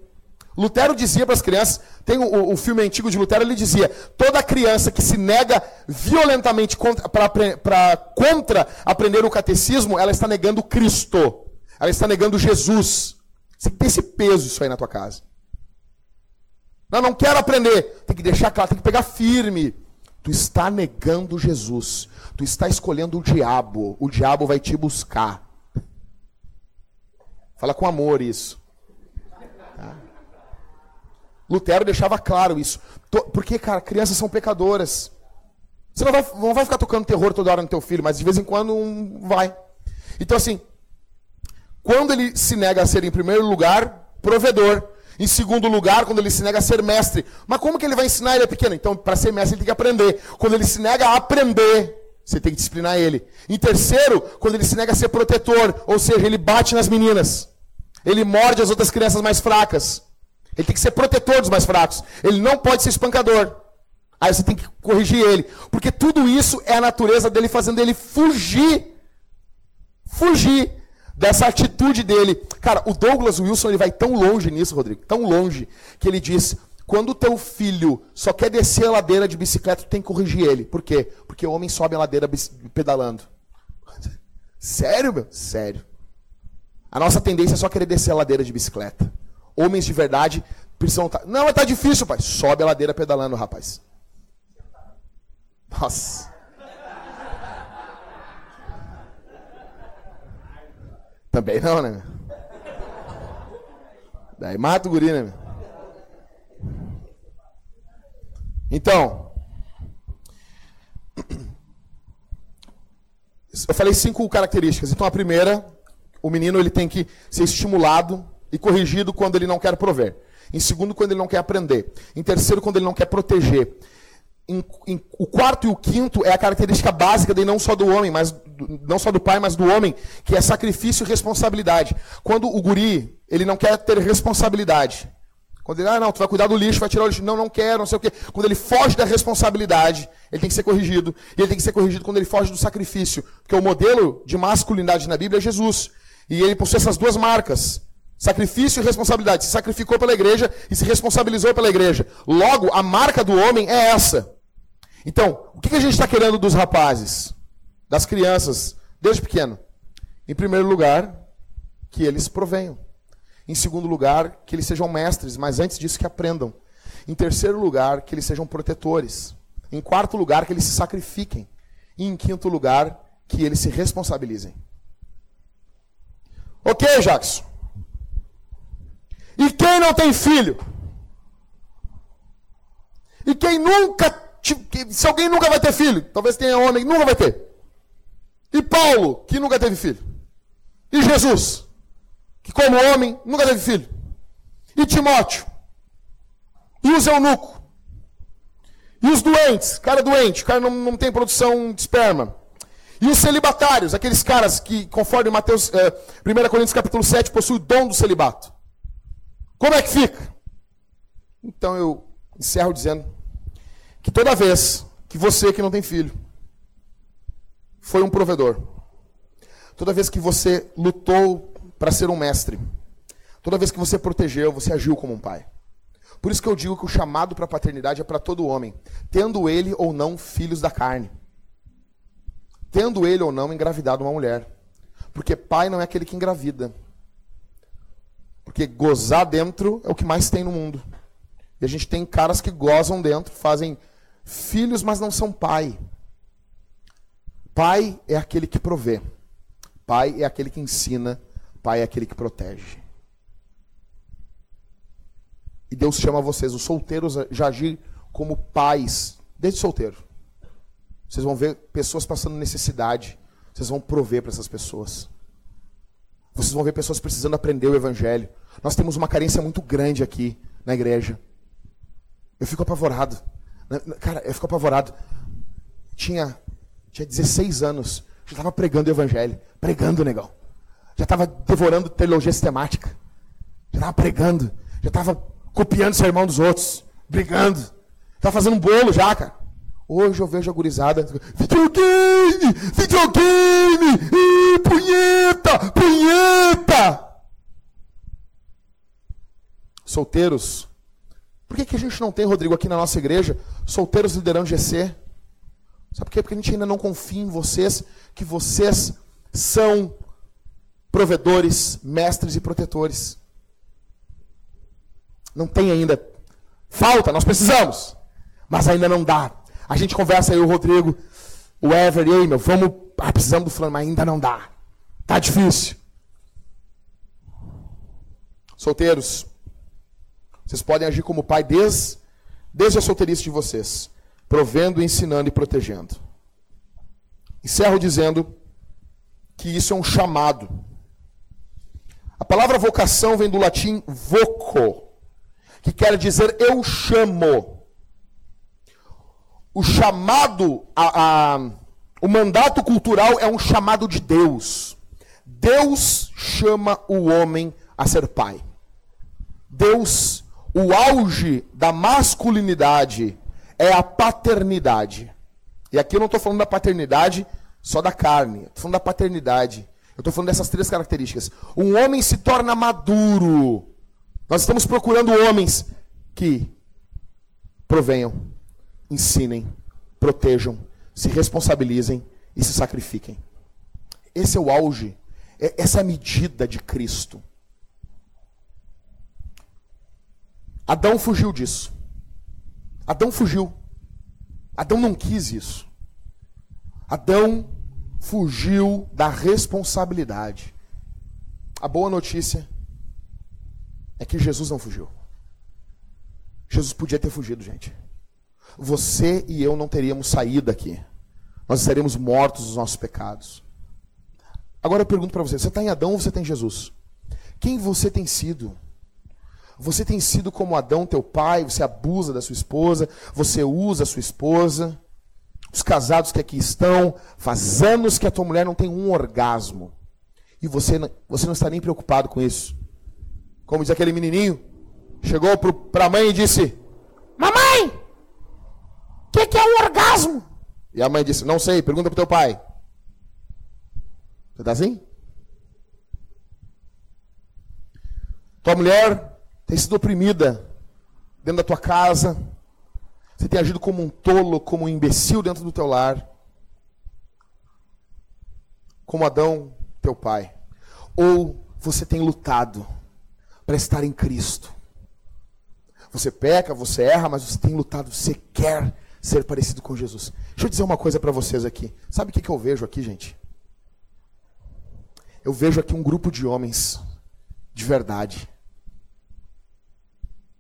Lutero dizia para as crianças, tem o, o, filme antigo de Lutero, ele dizia: toda criança que se nega violentamente contra, pra, pra, contra aprender o catecismo, ela está negando Cristo. Ela está negando Jesus. Você tem esse peso isso aí na tua casa. Não, não quero aprender. Tem que deixar claro, tem que pegar firme. Tu está negando Jesus. Tu está escolhendo o diabo. O diabo vai te buscar. Fala com amor isso. Tá? Lutero deixava claro isso. Porque, cara, crianças são pecadoras. Você não vai, não vai ficar tocando terror toda hora no teu filho, mas de vez em quando um vai. Então, assim, quando ele se nega a ser, em primeiro lugar, provedor. Em segundo lugar, quando ele se nega a ser mestre. Mas como que ele vai ensinar? Ele é pequeno. Então, para ser mestre, ele tem que aprender. Quando ele se nega a aprender, você tem que disciplinar ele. Em terceiro, quando ele se nega a ser protetor. Ou seja, ele bate nas meninas. Ele morde as outras crianças mais fracas. Ele tem que ser protetor dos mais fracos. Ele não pode ser espancador. Aí você tem que corrigir ele. Porque tudo isso é a natureza dele fazendo ele fugir. Fugir dessa atitude dele. Cara, o Douglas Wilson ele vai tão longe nisso, Rodrigo, tão longe, que ele diz: quando o teu filho só quer descer a ladeira de bicicleta, tu tem que corrigir ele. Por quê? Porque o homem sobe a ladeira pedalando. (laughs) Sério, meu? Sério. A nossa tendência é só querer descer a ladeira de bicicleta. Homens de verdade precisam. Tá... Não, mas tá difícil, pai. Sobe a ladeira pedalando, rapaz. Nossa. Também não, né? Daí mata o guri, né? Então, eu falei cinco características. Então, a primeira, o menino ele tem que ser estimulado e corrigido quando ele não quer prover. Em segundo, quando ele não quer aprender. Em terceiro, quando ele não quer proteger. em, em, o quarto e o quinto é a característica básica de não só do homem, mas do, não só do pai, mas do homem, que é sacrifício e responsabilidade. Quando o guri, ele não quer ter responsabilidade. Quando ele, ah, não, tu vai cuidar do lixo, vai tirar o lixo. Não, não quero, não sei o quê. Quando ele foge da responsabilidade, ele tem que ser corrigido. E ele tem que ser corrigido quando ele foge do sacrifício. Porque o modelo de masculinidade na Bíblia é Jesus. E ele possui essas duas marcas. Sacrifício e responsabilidade. Se sacrificou pela igreja e se responsabilizou pela igreja. Logo, a marca do homem é essa. Então, o que a gente está querendo dos rapazes, das crianças, desde pequeno? Em primeiro lugar, que eles provenham. Em segundo lugar, que eles sejam mestres, mas antes disso, que aprendam. Em terceiro lugar, que eles sejam protetores. Em quarto lugar, que eles se sacrifiquem. E em quinto lugar, que eles se responsabilizem. Ok, Jackson. E quem não tem filho? E quem nunca. Se alguém nunca vai ter filho, talvez tenha homem nunca vai ter. E Paulo, que nunca teve filho. E Jesus, que como homem nunca teve filho. E Timóteo. E os eunuco. E os doentes, cara doente, o cara não, não tem produção de esperma. E os celibatários, aqueles caras que, conforme Mateus, é, 1 Coríntios capítulo 7, possuem o dom do celibato. Como é que fica? Então eu encerro dizendo que toda vez que você que não tem filho foi um provedor, toda vez que você lutou para ser um mestre. Toda vez que você protegeu, você agiu como um pai. Por isso que eu digo que o chamado para a paternidade é para todo homem, tendo ele ou não filhos da carne. Tendo ele ou não engravidado uma mulher. Porque pai não é aquele que engravida. Porque gozar dentro é o que mais tem no mundo. E a gente tem caras que gozam dentro, fazem filhos, mas não são pai. Pai é aquele que provê. Pai é aquele que ensina Pai é aquele que protege. E Deus chama vocês, os solteiros, a agir como pais, desde solteiro. Vocês vão ver pessoas passando necessidade. Vocês vão prover para essas pessoas. Vocês vão ver pessoas precisando aprender o Evangelho. Nós temos uma carência muito grande aqui na igreja. Eu fico apavorado. Cara, eu fico apavorado. Tinha, tinha 16 anos. Já estava pregando o Evangelho. Pregando, negão já estava devorando teologia sistemática, já estava pregando, já estava copiando o sermão dos outros, brigando, estava fazendo um bolo já, cara. Hoje eu vejo a gurizada, videogame, videogame, ih, punheta, punheta. Solteiros, por que, que a gente não tem, Rodrigo, aqui na nossa igreja, solteiros liderando GC? Sabe por quê? Porque a gente ainda não confia em vocês, que vocês são provedores, mestres e protetores. Não tem ainda. Falta, nós precisamos. Mas ainda não dá. A gente conversa aí, o Rodrigo, o Ever, e aí, meu, vamos. Ah, precisamos do fulano, mas ainda não dá. Tá difícil. Solteiros, vocês podem agir como pai desde, desde a solteirice de vocês, provendo, ensinando e protegendo. Encerro dizendo que isso é um chamado a palavra vocação vem do latim voco, que quer dizer eu chamo. O chamado, a, a, o mandato cultural é um chamado de Deus. Deus chama o homem a ser pai. Deus, o auge da masculinidade é a paternidade. E aqui eu não estou falando da paternidade só da carne, estou falando da paternidade eu estou falando dessas três características. Um homem se torna maduro. Nós estamos procurando homens que provenham, ensinem, protejam, se responsabilizem e se sacrifiquem. Esse é o auge, é essa é a medida de Cristo. Adão fugiu disso. Adão fugiu. Adão não quis isso. Adão fugiu da responsabilidade. A boa notícia é que Jesus não fugiu. Jesus podia ter fugido, gente. Você e eu não teríamos saído daqui. Nós estaríamos mortos dos nossos pecados. Agora eu pergunto para você: você está em Adão ou você está em Jesus? Quem você tem sido? Você tem sido como Adão, teu pai, você abusa da sua esposa, você usa a sua esposa. Os casados que aqui estão, faz anos que a tua mulher não tem um orgasmo. E você, você não está nem preocupado com isso. Como diz aquele menininho, chegou para a mãe e disse: Mamãe, que, que é um orgasmo? E a mãe disse: Não sei, pergunta para o teu pai. Você está assim? Tua mulher tem sido oprimida dentro da tua casa. Você tem agido como um tolo, como um imbecil dentro do teu lar. Como Adão, teu pai. Ou você tem lutado para estar em Cristo. Você peca, você erra, mas você tem lutado, você quer ser parecido com Jesus. Deixa eu dizer uma coisa para vocês aqui. Sabe o que, que eu vejo aqui, gente? Eu vejo aqui um grupo de homens de verdade.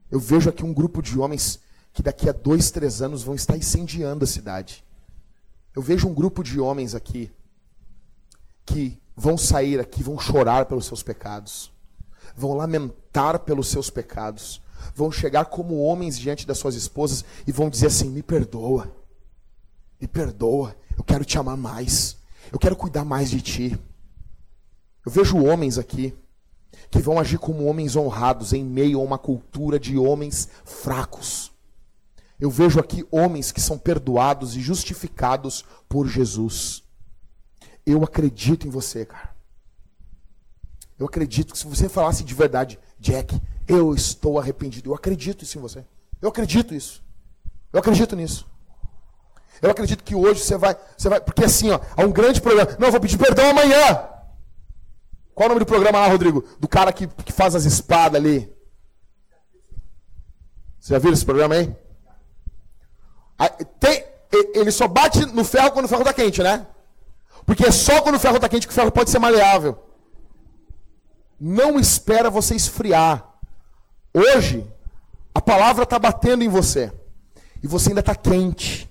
Eu vejo aqui um grupo de homens que daqui a dois, três anos vão estar incendiando a cidade. Eu vejo um grupo de homens aqui que vão sair aqui, vão chorar pelos seus pecados, vão lamentar pelos seus pecados, vão chegar como homens diante das suas esposas e vão dizer assim: me perdoa, me perdoa, eu quero te amar mais, eu quero cuidar mais de ti. Eu vejo homens aqui que vão agir como homens honrados em meio a uma cultura de homens fracos. Eu vejo aqui homens que são perdoados e justificados por Jesus. Eu acredito em você, cara. Eu acredito que se você falasse de verdade, Jack, eu estou arrependido. Eu acredito isso em você. Eu acredito isso. Eu acredito nisso. Eu acredito que hoje você vai, você vai, porque assim, ó, há um grande problema. Não, eu vou pedir perdão amanhã. Qual o nome do programa lá, Rodrigo? Do cara que, que faz as espadas ali. Você já viu esse programa aí? Tem, ele só bate no ferro quando o ferro está quente, né? Porque é só quando o ferro está quente que o ferro pode ser maleável. Não espera você esfriar. Hoje, a palavra está batendo em você. E você ainda está quente.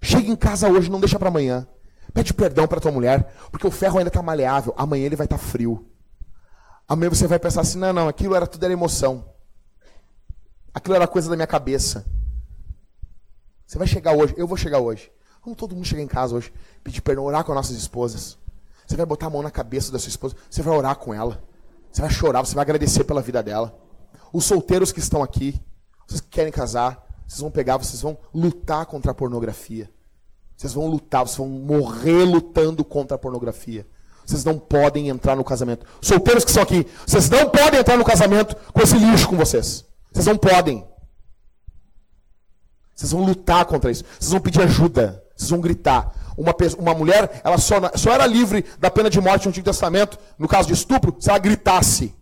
Chega em casa hoje, não deixa para amanhã. Pede perdão para tua mulher, porque o ferro ainda está maleável. Amanhã ele vai estar tá frio. Amanhã você vai pensar assim: não, não, aquilo era tudo era emoção. Aquilo era coisa da minha cabeça. Você vai chegar hoje, eu vou chegar hoje. Vamos todo mundo chegar em casa hoje, pedir perdão, orar com as nossas esposas. Você vai botar a mão na cabeça da sua esposa, você vai orar com ela. Você vai chorar, você vai agradecer pela vida dela. Os solteiros que estão aqui, vocês que querem casar, vocês vão pegar, vocês vão lutar contra a pornografia. Vocês vão lutar, vocês vão morrer lutando contra a pornografia. Vocês não podem entrar no casamento. Solteiros que estão aqui, vocês não podem entrar no casamento com esse lixo com vocês. Vocês não podem. Vocês vão lutar contra isso. Vocês vão pedir ajuda. Vocês vão gritar. Uma, uma mulher, ela só, só era livre da pena de morte no Antigo Testamento, no caso de estupro, se ela gritasse.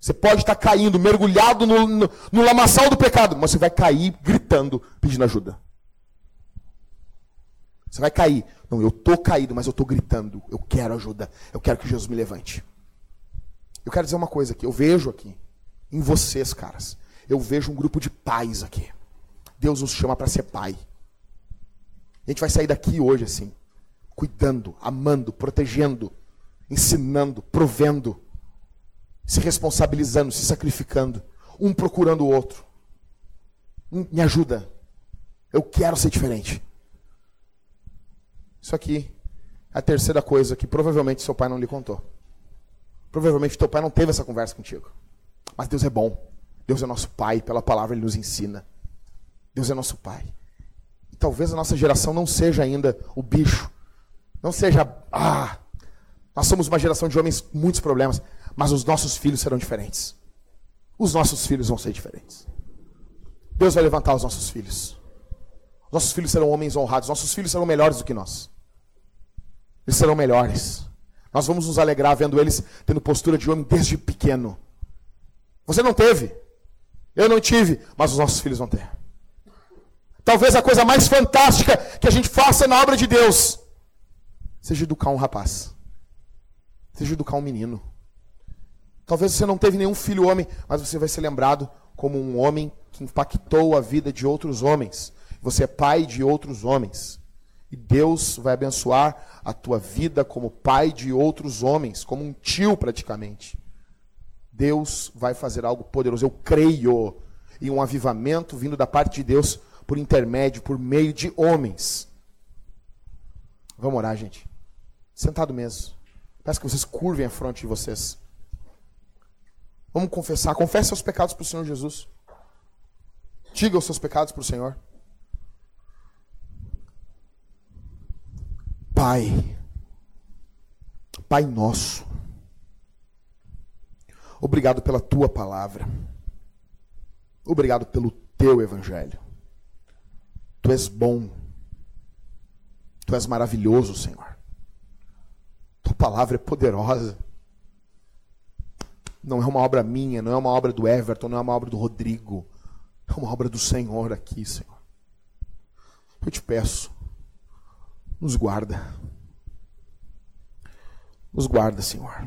Você pode estar caindo, mergulhado no, no, no lamaçal do pecado, mas você vai cair gritando, pedindo ajuda. Você vai cair. Não, eu estou caído, mas eu estou gritando. Eu quero ajuda. Eu quero que Jesus me levante. Eu quero dizer uma coisa aqui. Eu vejo aqui, em vocês, caras, eu vejo um grupo de pais aqui. Deus nos chama para ser pai. A gente vai sair daqui hoje assim, cuidando, amando, protegendo, ensinando, provendo, se responsabilizando, se sacrificando, um procurando o outro. Um, me ajuda. Eu quero ser diferente. Isso aqui é a terceira coisa que provavelmente seu pai não lhe contou. Provavelmente teu pai não teve essa conversa contigo. Mas Deus é bom. Deus é nosso pai, pela palavra ele nos ensina. Deus é nosso pai. E talvez a nossa geração não seja ainda o bicho. Não seja, ah, nós somos uma geração de homens com muitos problemas, mas os nossos filhos serão diferentes. Os nossos filhos vão ser diferentes. Deus vai levantar os nossos filhos. Nossos filhos serão homens honrados, nossos filhos serão melhores do que nós. Eles serão melhores. Nós vamos nos alegrar vendo eles tendo postura de homem desde pequeno. Você não teve, eu não tive, mas os nossos filhos vão ter. Talvez a coisa mais fantástica que a gente faça na obra de Deus seja educar um rapaz, seja educar um menino. Talvez você não teve nenhum filho homem, mas você vai ser lembrado como um homem que impactou a vida de outros homens. Você é pai de outros homens. E Deus vai abençoar a tua vida como pai de outros homens, como um tio praticamente. Deus vai fazer algo poderoso. Eu creio em um avivamento vindo da parte de Deus por intermédio, por meio de homens. Vamos orar, gente. Sentado mesmo. Peço que vocês curvem a fronte de vocês. Vamos confessar. Confesse seus pecados para o Senhor Jesus. Diga os seus pecados para o Senhor. Pai, Pai nosso, obrigado pela tua palavra, obrigado pelo teu evangelho. Tu és bom, tu és maravilhoso, Senhor. Tua palavra é poderosa. Não é uma obra minha, não é uma obra do Everton, não é uma obra do Rodrigo. É uma obra do Senhor aqui, Senhor. Eu te peço, nos guarda. Nos guarda, Senhor.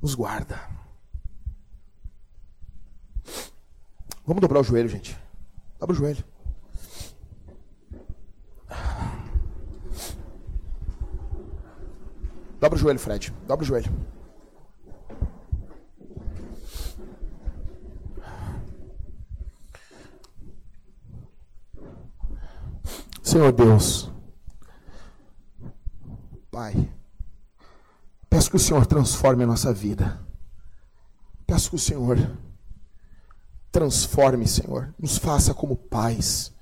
Nos guarda. Vamos dobrar o joelho, gente. Dobra o joelho. Dobra o joelho, Fred. Dobra o joelho. Senhor Deus, Pai, peço que o Senhor transforme a nossa vida. Peço que o Senhor transforme, Senhor, nos faça como pais.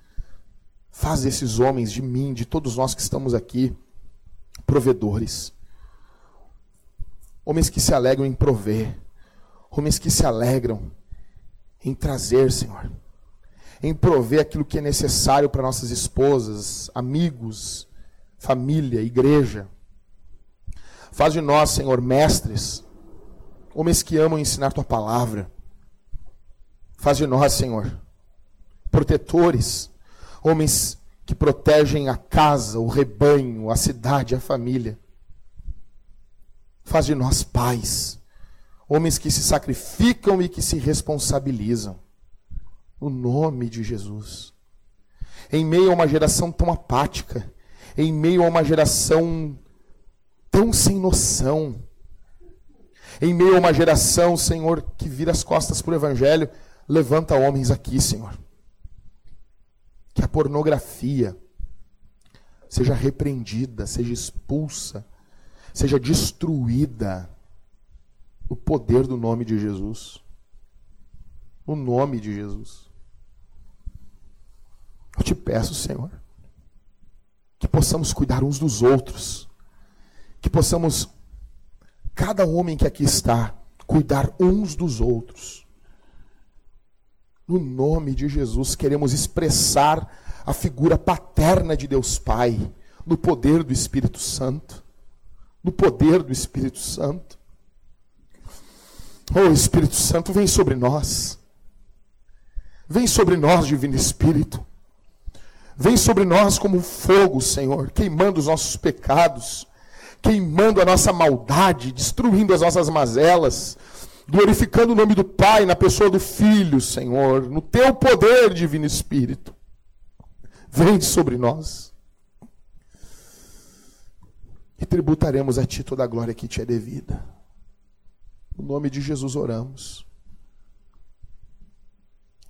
Faz desses homens, de mim, de todos nós que estamos aqui, provedores. Homens que se alegram em prover. Homens que se alegram em trazer, Senhor. Em prover aquilo que é necessário para nossas esposas, amigos, família, igreja. Faz de nós, Senhor, mestres, homens que amam ensinar tua palavra. Faz de nós, Senhor, protetores, homens que protegem a casa, o rebanho, a cidade, a família. Faz de nós pais, homens que se sacrificam e que se responsabilizam. No nome de Jesus. Em meio a uma geração tão apática, em meio a uma geração tão sem noção, em meio a uma geração, Senhor, que vira as costas para o Evangelho, levanta homens aqui, Senhor. Que a pornografia seja repreendida, seja expulsa seja destruída o poder do nome de Jesus. O nome de Jesus. Eu te peço, Senhor, que possamos cuidar uns dos outros, que possamos, cada homem que aqui está, cuidar uns dos outros. No nome de Jesus, queremos expressar a figura paterna de Deus Pai, no poder do Espírito Santo no poder do Espírito Santo. Oh, Espírito Santo, vem sobre nós. Vem sobre nós, Divino Espírito. Vem sobre nós como fogo, Senhor, queimando os nossos pecados, queimando a nossa maldade, destruindo as nossas mazelas, glorificando o nome do Pai na pessoa do Filho, Senhor, no teu poder, Divino Espírito. Vem sobre nós e tributaremos a Ti toda a glória que Te é devida. No nome de Jesus oramos.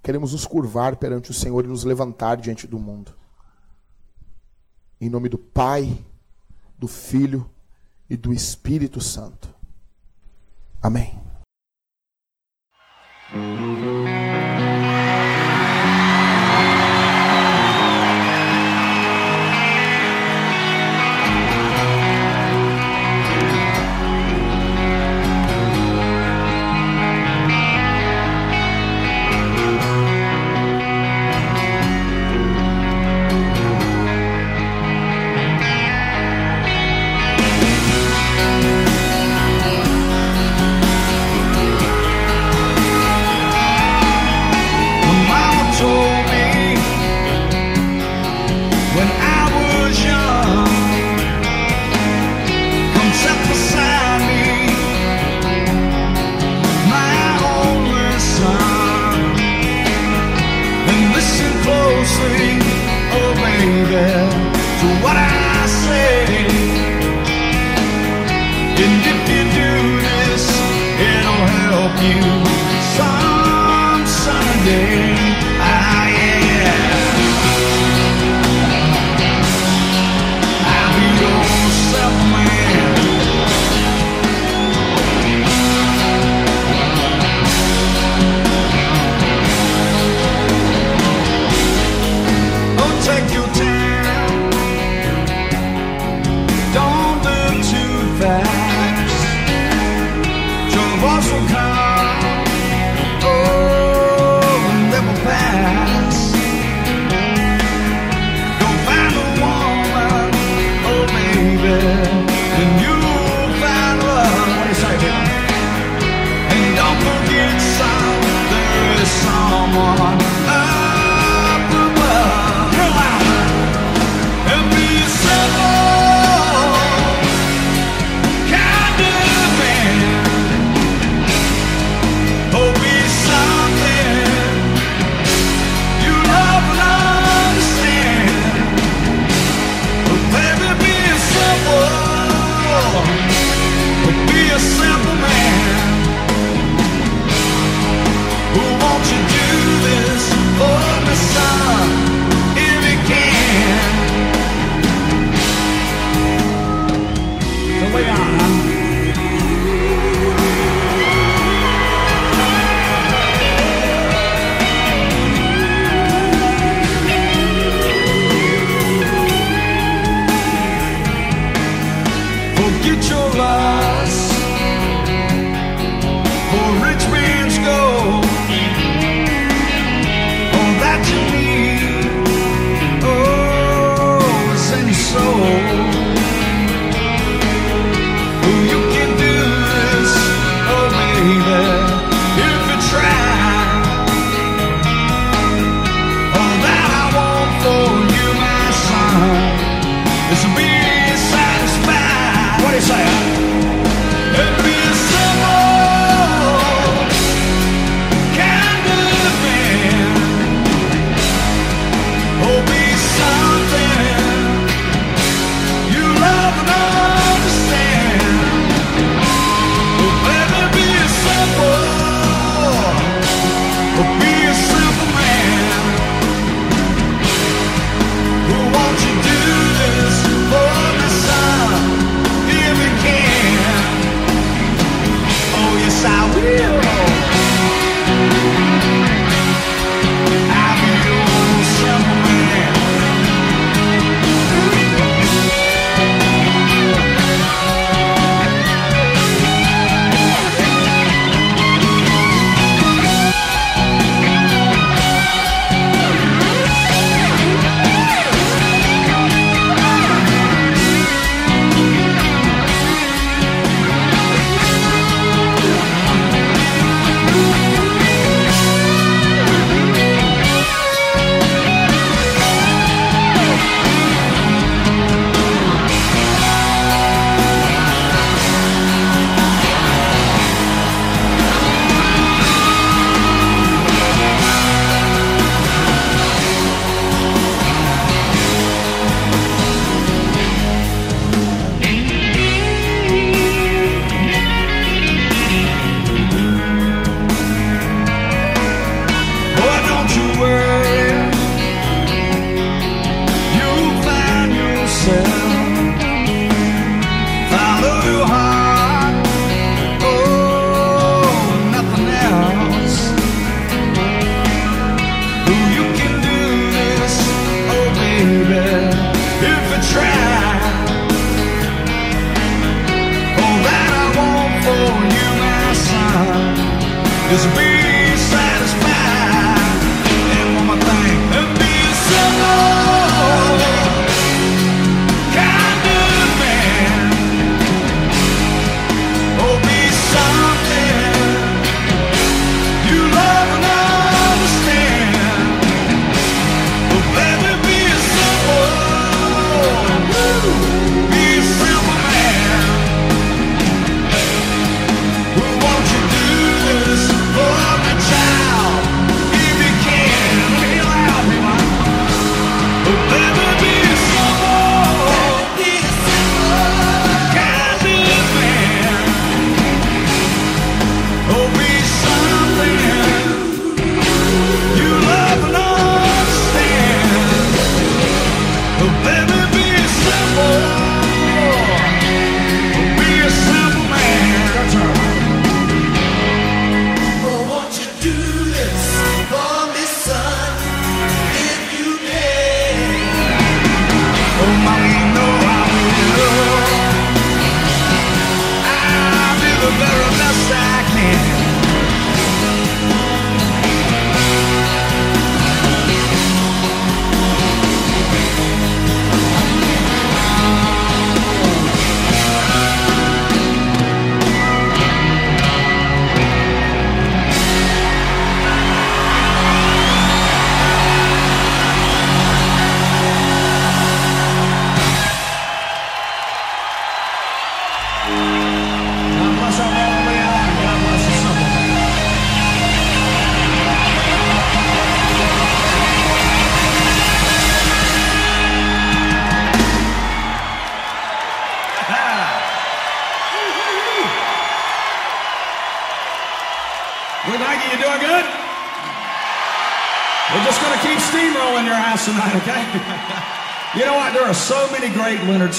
Queremos nos curvar perante o Senhor e nos levantar diante do mundo. Em nome do Pai, do Filho e do Espírito Santo. Amém.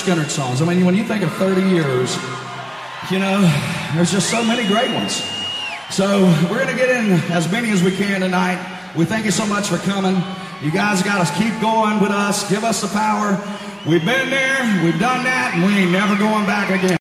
Songs. I mean, when you think of 30 years, you know, there's just so many great ones. So we're going to get in as many as we can tonight. We thank you so much for coming. You guys got to keep going with us. Give us the power. We've been there, we've done that, and we ain't never going back again.